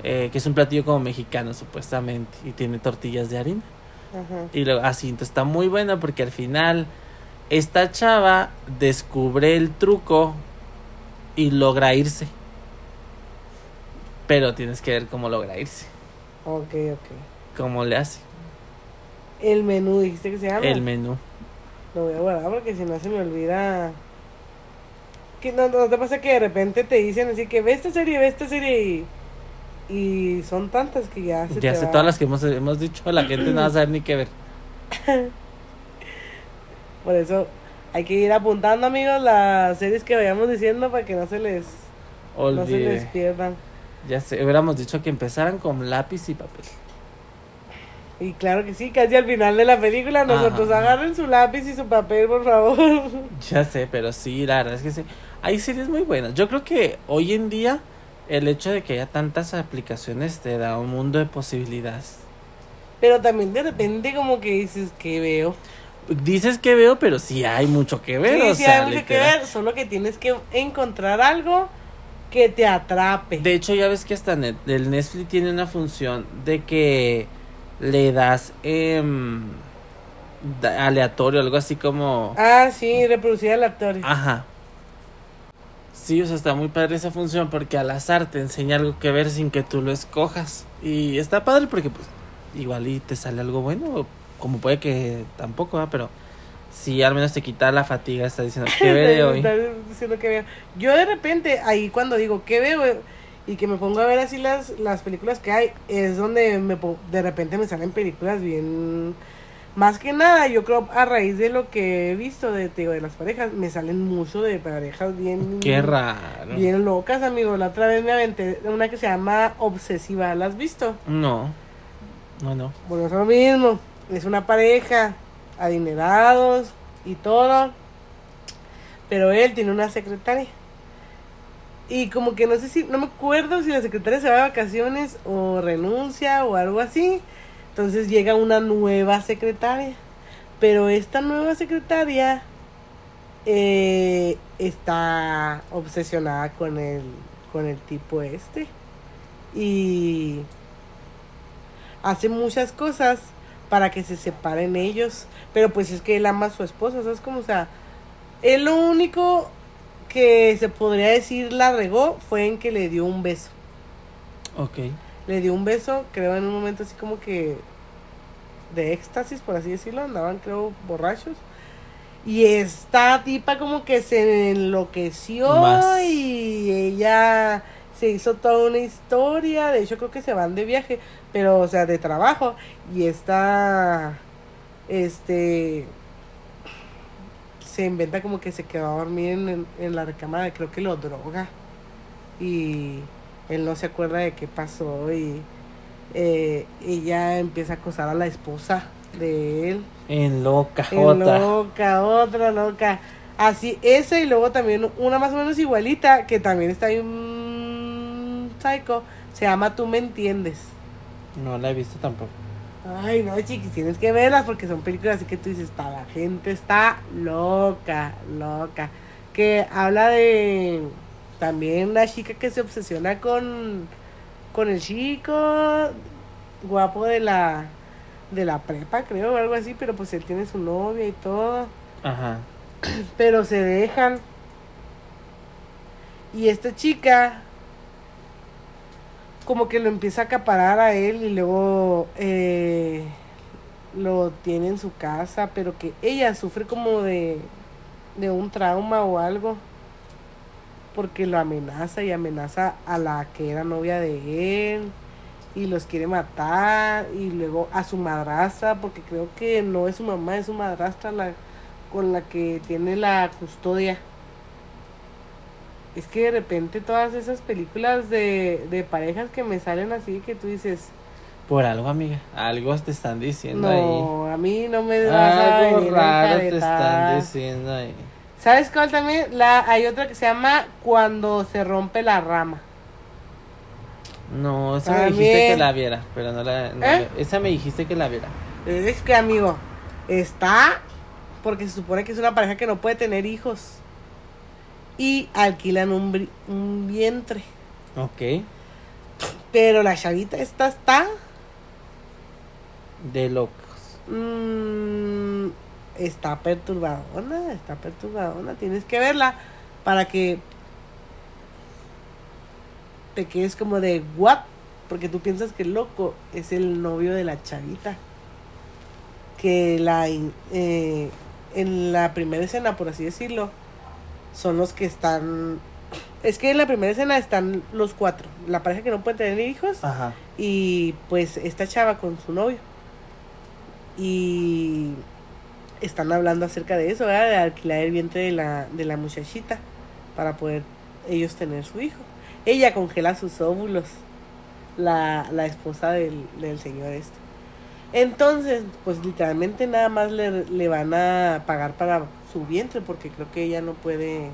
Eh, que es un platillo como mexicano supuestamente. Y tiene tortillas de harina. Ajá. Y luego así, entonces está muy buena porque al final esta chava descubre el truco y logra irse. Pero tienes que ver cómo logra irse. Ok, ok. Cómo le hace El menú, dijiste que se llama. el menú. Lo voy a guardar porque si no se me olvida. Que no, no te pasa que de repente te dicen así que ve esta serie, ve esta serie y. Y son tantas que ya se Ya te sé va. todas las que hemos, hemos dicho, la gente no va a saber ni qué ver. Por eso hay que ir apuntando, amigos, las series que vayamos diciendo para que no se les, no se les Olvide. pierdan. Ya sé, hubiéramos dicho que empezaran con lápiz y papel. Y claro que sí, casi al final de la película, nosotros Ajá. agarren su lápiz y su papel, por favor. Ya sé, pero sí, la verdad es que sí. Hay series muy buenas. Yo creo que hoy en día el hecho de que haya tantas aplicaciones te da un mundo de posibilidades. Pero también de repente como que dices que veo. Dices que veo, pero sí hay mucho que ver. sí, o sí, sea, hay mucho que ver, solo que tienes que encontrar algo que te atrape. De hecho, ya ves que hasta Net- el Netflix tiene una función de que le das da- aleatorio, algo así como... Ah, sí, reproducir aleatorio. Ajá. Sí, o sea, está muy padre esa función porque al azar te enseña algo que ver sin que tú lo escojas. Y está padre porque pues igual y te sale algo bueno, como puede que tampoco, ¿verdad? pero sí al menos te quita la fatiga, está diciendo que ver de hoy. Diciendo que veo. Yo de repente, ahí cuando digo que veo eh, y que me pongo a ver así las, las películas que hay, es donde me de repente me salen películas bien... Más que nada, yo creo a raíz de lo que he visto de, te digo, de las parejas, me salen mucho de parejas bien... Qué raro. Bien locas, amigo. La otra vez me aventé una que se llama Obsesiva. ¿La has visto? No, no, no. Bueno, es lo mismo. Es una pareja, adinerados y todo. Pero él tiene una secretaria. Y como que no sé si, no me acuerdo si la secretaria se va de vacaciones o renuncia o algo así. Entonces llega una nueva secretaria. Pero esta nueva secretaria eh, está obsesionada con el, con el tipo este. Y hace muchas cosas para que se separen ellos. Pero pues es que él ama a su esposa, ¿sabes cómo? O sea, él lo único que se podría decir la regó fue en que le dio un beso. Ok. Le dio un beso, creo, en un momento así como que de éxtasis, por así decirlo. Andaban, creo, borrachos. Y esta tipa como que se enloqueció Más. y ella se hizo toda una historia. De hecho, creo que se van de viaje, pero, o sea, de trabajo. Y esta, este, se inventa como que se quedó a dormir en, en- en la recámara, creo que lo droga. Y él no se acuerda de qué pasó y eh, ella empieza a acosar a la esposa. de él. En loca, En otra. loca, otra loca. Así, esa y luego también una más o menos igualita, que también está bien psycho, se llama Tú me entiendes. No la he visto tampoco. Ay, no, chiquis, tienes que verlas porque son películas así que tú dices, "Ta, la gente está loca, loca. Que habla de también una chica que se obsesiona con, con el chico guapo de la, de la prepa, creo, o algo así, pero pues él tiene su novia y todo. Ajá. Pero se dejan. Y esta chica como que lo empieza a acaparar a él y luego eh, lo tiene en su casa, pero que ella sufre como de, de un trauma o algo. Porque lo amenaza y amenaza a la que era novia de él y los quiere matar y luego a su madrastra porque creo que no es su mamá, es su madrastra la con la que tiene la custodia. Es que de repente todas esas películas de, de parejas que me salen así que tú dices, Por algo, amiga. Algo te están diciendo ahí. no, a mí no me vas a venir te están encaretar". diciendo ahí. ¿Sabes cuál también? La, hay otra que se llama Cuando se rompe la rama. No, esa me dijiste que la viera, pero no la... no ¿Eh? Esa me dijiste que la viera. Es que, amigo, está porque se supone que es una pareja que no puede tener hijos. Y alquilan un, un vientre. Ok. Pero la chavita esta está... De locos. mm, está perturbadona, está perturbadona. Tienes que verla para que te quedes como de what? Porque tú piensas que el loco es el novio de la chavita. Que la eh, en la primera escena, por así decirlo, son los que están. Es que en la primera escena están los cuatro. La pareja que no puede tener hijos Ajá. y pues esta chava con su novio. Y están hablando acerca de eso. De alquilar el vientre de la, de la muchachita para poder ellos tener su hijo. Ella congela sus óvulos, la, la esposa del, del señor este. Entonces, pues literalmente nada más le, le van a pagar para su vientre porque creo que ella no puede,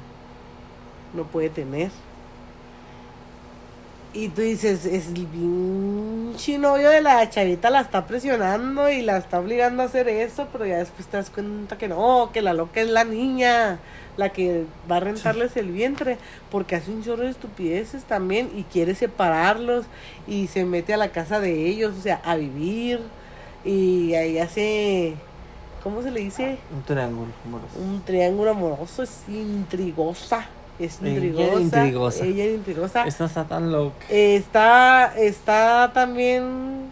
no puede tener. Y tú dices, es el pinche novio de la chavita la está presionando y la está obligando a hacer eso, pero ya después te das cuenta que no, que la loca es la niña, la que va a rentarles el vientre, porque hace un chorro de estupideces también y quiere separarlos y se mete a la casa de ellos, o sea, a vivir y ahí hace, ¿cómo se le dice? Un triángulo amoroso. Un triángulo amoroso, es intrigosa, es Ella intrigosa. Ella es intrigosa. Esta está tan loca. Está, está también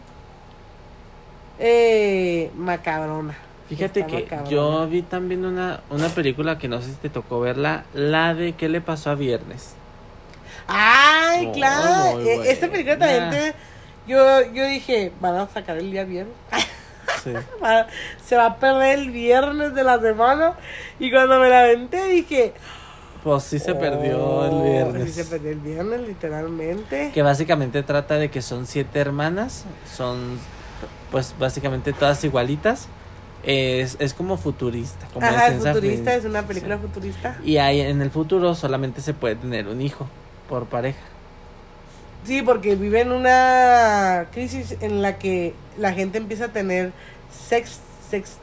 eh, macabrona. Fíjate Está que macabrona. yo vi también una, una película que no sé si te tocó verla, la de ¿Qué le pasó a Viernes? Ay, claro. eh, Esta película también te- yo, yo dije, van a sacar el día viernes. Sí. Se va a perder el viernes de la semana. Y cuando me la aventé dije, Pues sí se perdió "Oh, el viernes. Sí, se perdió el viernes, literalmente. Que básicamente trata de que son siete hermanas, son pues básicamente todas igualitas. Es, es como futurista, como Ajá, es futurista, es una película futurista. Y ahí en el futuro solamente se puede tener un hijo por pareja. Sí, porque vive en una crisis en la que la gente empieza a tener sex, sex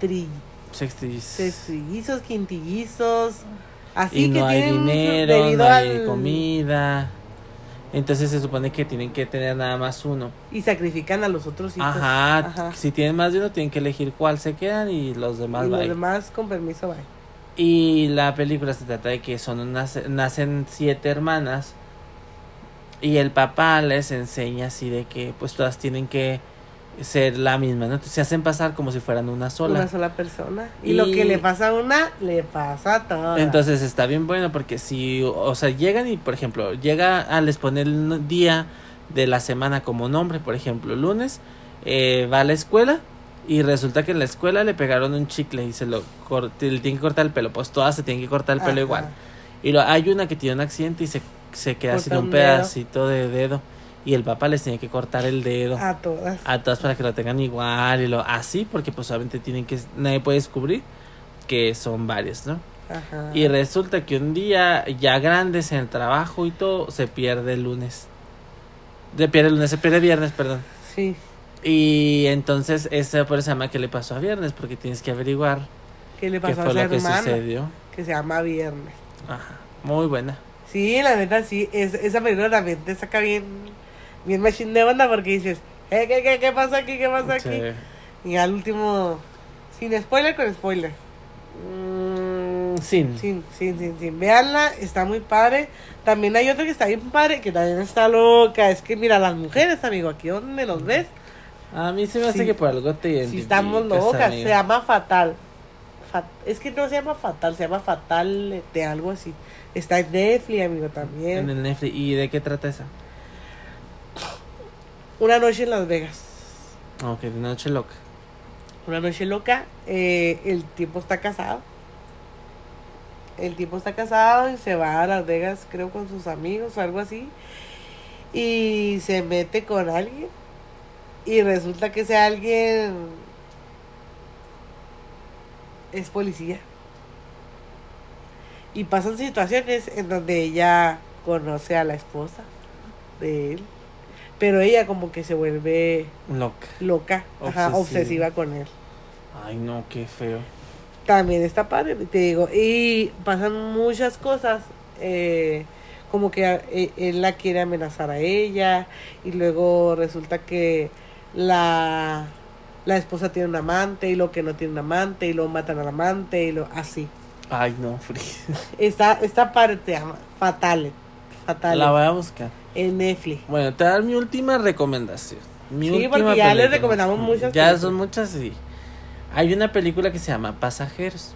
tri- Sextis. sextrillizos, quintillizos, así y que no hay dinero, no hay al- comida. Entonces se supone que tienen que tener nada más uno. y sacrifican a los otros hijos. Ajá, Ajá. Si tienen más de uno, tienen que elegir cuál se quedan y los demás y los bye. demás con permiso, bye. Y la película se trata de que son unas, nacen siete hermanas y el papá les enseña así de que pues todas tienen que ser la misma, ¿no? Entonces se hacen pasar como si fueran una sola. Una sola persona. Y, Y- lo que le pasa a una, le pasa a todas. Entonces está bien bueno porque si, o sea, llegan y por ejemplo, llega a les pone el día de la semana como nombre, por ejemplo, lunes, eh, va a la escuela y resulta que en la escuela le pegaron un chicle y se lo cor- le tienen que cortar el pelo, pues todas se tienen que cortar el pelo Ajá. igual. Y lo, hay una que tiene un accidente y se, se queda Corta sin un un pedacito de dedo. Y el papá les tiene que cortar el dedo A todas. a todas para que lo tengan igual y lo así porque pues obviamente tienen que nadie puede descubrir que son varios, ¿no? Ajá. Y resulta que un día ya grandes en el trabajo y todo se pierde el lunes. Se pierde el lunes, se pierde viernes, perdón. Sí. Y entonces ese por eso se llama que le pasó a viernes porque tienes que averiguar ¿Qué le qué pasó a fue lo que sucedió. Que se llama Viernes. Ajá, muy buena. Sí, la neta, sí. Es, esa película también te saca bien, bien machine de onda porque dices, eh, ¿qué, qué, qué pasa aquí? ¿Qué pasa aquí? Sí. Y al último, sin spoiler, con spoiler. Mm, sin. Sin, sin, sin, sin. Veanla, está muy padre. También hay otra que está bien padre, que también está loca. Es que mira, las mujeres, amigo, aquí donde los ves, A mí se me hace Sí. que por algo te si identificas, estamos locas. Se llama Fatal. Fa- es que no se llama Fatal, se llama Fatal de algo así. Está en Netflix, amigo, también. En el Netflix. ¿Y de qué trata esa? Una noche en Las Vegas. Ok, de noche loca. Una noche loca. eh, el tipo está casado. El tipo está casado y se va a Las Vegas, creo, con sus amigos o algo así. Y se mete con alguien. Y resulta que ese alguien es policía. Y pasan situaciones en donde ella conoce a la esposa de él. Pero ella como que se vuelve Loca. loca, ajá, Obsesiva. obsesiva con él. Ay, no, qué feo. También está padre, te digo. Y pasan muchas cosas. eh, como que a- e- él la quiere amenazar a ella. Y luego resulta que la, la esposa tiene un amante. Y lo que no tiene un amante. Y lo matan al amante. Y lo así. Ay, no, Free. Está, esta parte llama Fatale. Fatale. La voy a buscar. En Netflix. Bueno, te voy a dar mi última recomendación. Mi Sí, última porque ya les recomendamos muchas Ya películas. son muchas, sí. Hay una película que se llama Pasajeros.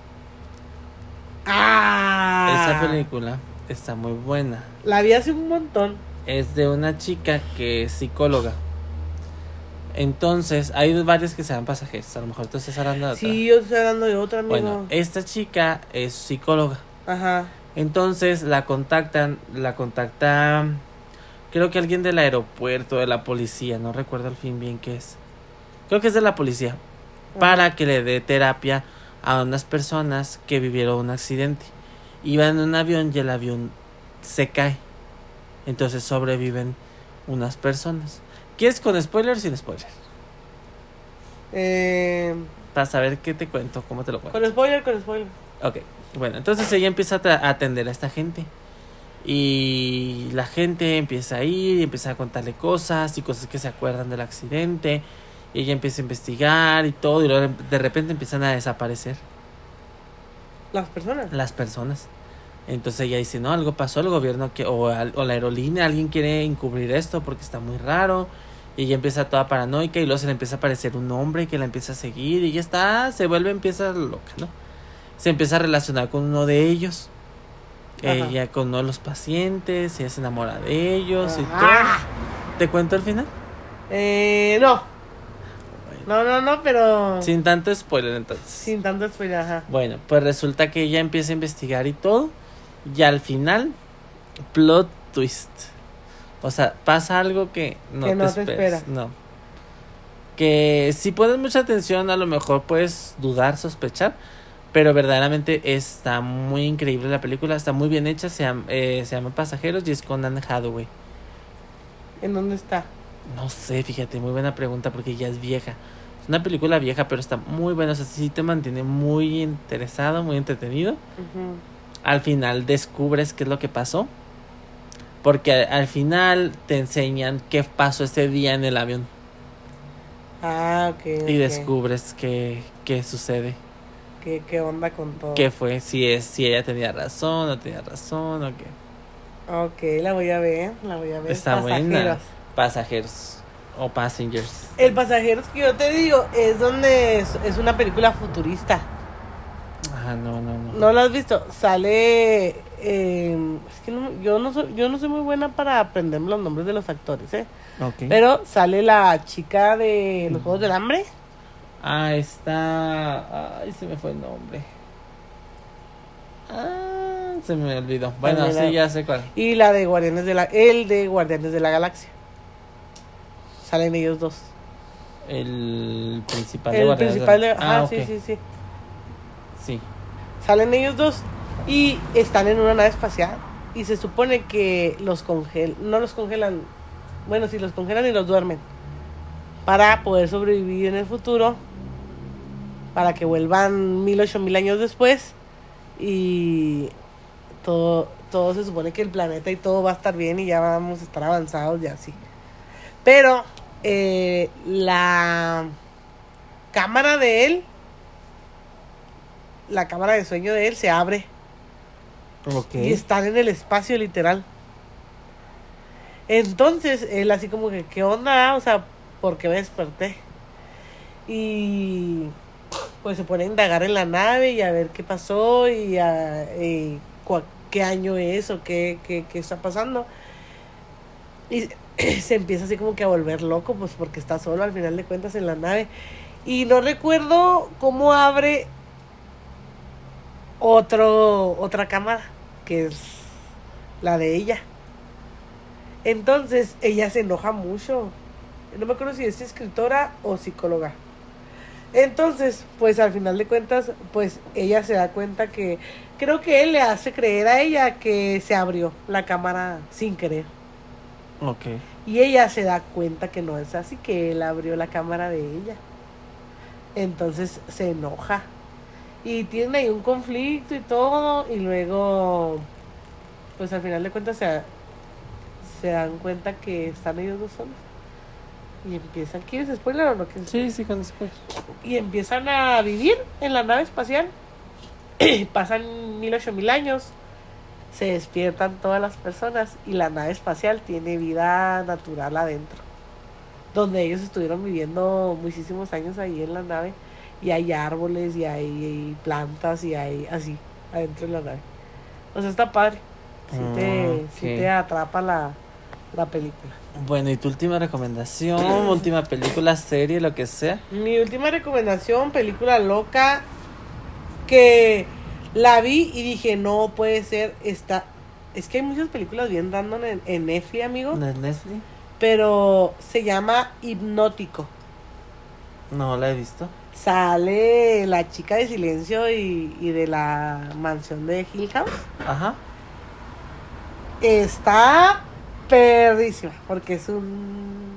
¡Ah! Esa película está muy buena. La vi hace un montón. Es de una chica que es psicóloga. Entonces, hay varios que se llaman pasajeros. A lo mejor tú estás hablando de otra. Sí, yo estoy hablando de otra, amigo. Bueno, esta chica es psicóloga. Ajá. Entonces la contactan, la contacta, creo que alguien del aeropuerto, de la policía, no recuerdo al fin bien qué es. Creo que es de la policía, para que le dé terapia a unas personas que vivieron un accidente. Iban en un avión y el avión se cae. Entonces sobreviven unas personas. ¿Quieres con spoiler o sin spoiler? Eh, Para saber qué te cuento, cómo te lo cuento. con spoiler, con spoiler. Ok, bueno, entonces ella empieza a, atender a esta gente. Y la gente empieza a ir y empieza a contarle cosas y cosas que se acuerdan del accidente. Y ella empieza a investigar y todo. Y luego de repente empiezan a desaparecer Las personas. las personas. Entonces ella dice, no, algo pasó, el gobierno que, o, al- o la aerolínea, alguien quiere encubrir esto porque está muy raro. Y ella empieza toda paranoica y luego se le empieza a aparecer un hombre que la empieza a seguir y ya está, se vuelve, empieza loca, ¿no? Se empieza a relacionar con uno de ellos. Ajá. Ella con uno de los pacientes, ella se enamora de ellos y todo. ¿Te cuento el final? Eh, no. No, no, no, pero. Sin tanto spoiler entonces. Sin tanto spoiler, ajá. Bueno, pues resulta que ella empieza a investigar y todo. Y al final, plot twist. O sea, pasa algo que no, Que te esperas. espera. No. Que si pones mucha atención, a lo mejor puedes dudar, sospechar. Pero verdaderamente está muy increíble la película. Está muy bien hecha. Se llama, eh, se llama Pasajeros y es con Anne Hathaway. ¿En dónde está? No sé, fíjate, muy buena pregunta porque ya es vieja. Es una película vieja, pero está muy buena. O sea, sí te mantiene muy interesado, muy entretenido. Al final descubres qué es lo que pasó. Porque al, al final te enseñan qué pasó ese día en el avión. Ah, ok. Y descubres qué, qué sucede. ¿Qué, ¿Qué onda con todo? Qué fue, si es, si ella tenía razón, no tenía razón, o qué. Ok, la voy a ver. La voy a ver. Está buena. Pasajeros. Pasajeros. O passengers. El Pasajeros que yo te digo es donde es, es una película futurista. Ah, no, no, no. ¿No lo has visto? Sale. eh, es que no- yo, no soy, yo no soy muy buena para aprenderme los nombres de los actores, ¿eh? Ok. Pero sale la chica de los Juegos del Hambre. Ah, está. Ay, se me fue el nombre. Ah, se me olvidó. Bueno, También sí, la- ya sé cuál. Y la de Guardianes de la. El de Guardianes de la Galaxia. Salen ellos dos. El principal de El Guardianes principal de... la- Ajá, Ah, sí, sí, sí. Sí. Salen ellos dos y están en una nave espacial. Y se supone que los congelan, no los congelan, bueno, sí los congelan y los duermen. Para poder sobrevivir en el futuro. Para que vuelvan mil, ocho mil años después. Y todo, todo se supone que el planeta y todo va a estar bien y ya vamos a estar avanzados y así. Pero eh, la cámara de él la cámara de sueño de él se abre Ok. y están en el espacio literal. Entonces, él así como que, ¿qué onda? O sea, ¿por qué me desperté? Y pues se pone a indagar en la nave y a ver qué pasó y, a, qué año es o qué, qué, qué está pasando. Y se empieza así como que a volver loco, pues porque está solo al final de cuentas en la nave. Y no recuerdo cómo abre otro, otra cámara, que es la de ella. Entonces ella se enoja mucho. No me acuerdo si es escritora o psicóloga. Entonces, pues al final de cuentas, pues ella se da cuenta que creo que él le hace creer a ella que se abrió la cámara sin querer. Ok. Y ella se da cuenta que no es así, que él abrió la cámara de ella. Entonces se enoja. Y tienen ahí un conflicto y todo. Y luego, pues al final de cuentas se, se dan cuenta que están ellos dos solos. Y empiezan, ¿quieres spoiler o no quieres Sí, sí, con después. y empiezan a vivir en la nave espacial. Pasan mil ocho mil años, se despiertan todas las personas y la nave espacial tiene vida natural adentro. Donde ellos estuvieron viviendo muchísimos años ahí en la nave y hay árboles y hay, plantas y hay así adentro de la nave. O sea, está padre. Si te, Ah, sí ok. te atrapa la, la película. Bueno, ¿y tu última recomendación? última película, serie, lo que sea. Mi última recomendación, película loca, que la vi y dije, no puede ser, está... Es que hay muchas películas bien random en, en Netflix, amigo, ¿No es Netflix? pero se llama Hipnótico. No la he visto. Sale la chica de silencio y, y de la mansión de Hill House. Ajá. Está perrísima, porque es un...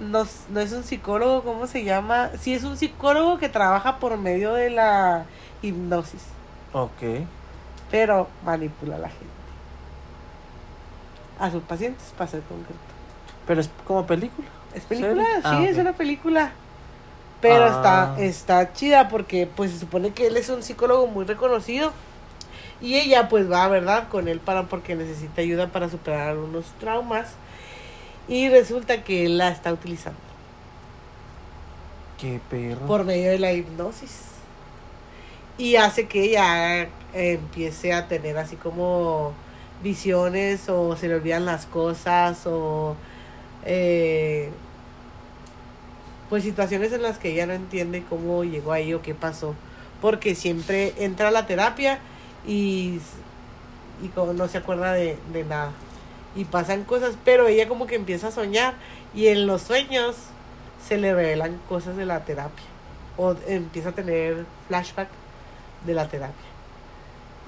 No, no es un psicólogo, ¿cómo se llama? Sí, es un psicólogo que trabaja por medio de la hipnosis, Ok. pero manipula a la gente. A sus pacientes, para ser concreto. Pero es como película. ¿Es película? Sí, Ah, es una película. Pero Ah. está, está chida porque pues se supone que él es un psicólogo muy reconocido. Y ella pues va, ¿verdad? Con él para porque necesita ayuda para superar unos traumas. Y resulta que él la está utilizando Qué perro. por medio de la hipnosis. Y hace que ella empiece a tener así como visiones o se le olvidan las cosas o eh, pues situaciones en las que ella no entiende cómo llegó ahí o qué pasó. Porque siempre entra a la terapia y, y como no se acuerda de, de nada. Y pasan cosas, pero ella como que empieza a soñar y en los sueños se le revelan cosas de la terapia. O empieza a tener flashback de la terapia.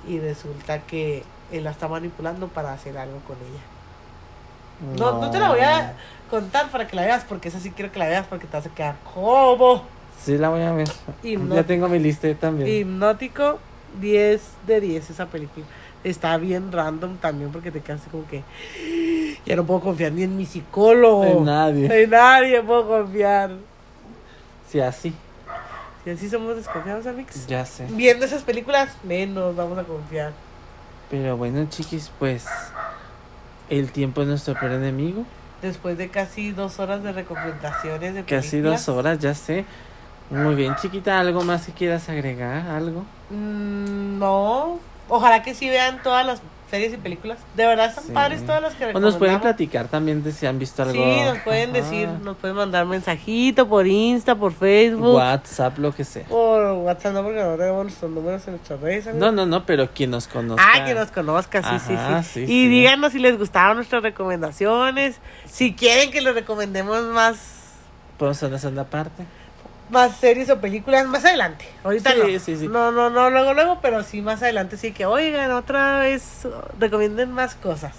Y resulta que él la está manipulando para hacer algo con ella. No, no te la voy a contar para que la veas, porque esa sí quiero que la veas, porque te vas a quedar como Sí, la voy a ver. Ya tengo mi lista también. hipnótico 10 de 10 esa película. Está bien random también porque te quedas como que ya no puedo confiar ni en mi psicólogo. En nadie. En nadie puedo confiar. Sí, así. Y así somos desconfiados, amigos. Ya sé. Viendo esas películas, menos vamos a confiar. Pero bueno, chiquis, pues. El tiempo es nuestro peor enemigo. Después de casi dos horas de recomendaciones de Casi películas. dos horas, ya sé. Muy bien, chiquita. ¿Algo más que quieras agregar? ¿Algo? Mm, no. Ojalá que sí vean todas las series y películas. De verdad están Sí. padres todas las que O nos pueden platicar también de si han visto algo. Sí, nos pueden Ajá. decir, nos pueden mandar mensajito por Insta, por Facebook, WhatsApp, lo que sea. por WhatsApp, no, porque no tenemos nuestros números en nuestras redes. No, no, no, pero quien nos conozca. Ah, que nos conozca, sí, Ajá, sí, sí, sí, Y díganos si les gustaron nuestras recomendaciones, si quieren que les recomendemos más, Podemos hacer una segunda parte. Más series o películas más adelante. Ahorita Sí, no. sí, sí. No, no, no, luego, luego, pero sí más adelante sí que, oigan, otra vez oh, recomienden más cosas.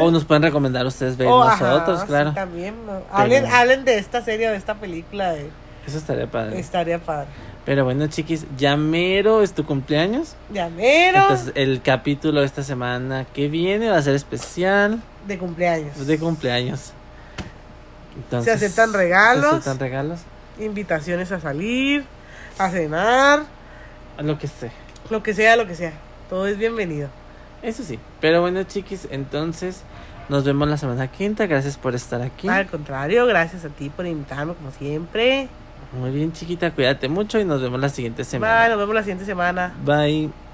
O nos pueden recomendar ustedes ver O, ajá, nosotros, claro. también, ¿no? hablen, hablen de esta serie o de esta película, de, Eso estaría padre. estaría padre. Pero bueno, chiquis, ya mero es tu cumpleaños. Llamero Entonces, el capítulo de esta semana que viene va a ser especial de cumpleaños. de cumpleaños. Entonces, Se aceptan regalos. Se aceptan regalos. Invitaciones a salir, a cenar, Lo que sea. lo que sea, lo que sea. Todo es bienvenido. Eso sí. Pero bueno, chiquis, entonces nos vemos la semana quinta. Gracias por estar aquí. Al contrario, gracias a ti por invitarme como siempre. Muy bien, chiquita. Cuídate mucho y nos vemos la siguiente Bye, semana. nos vemos la siguiente semana. Bye.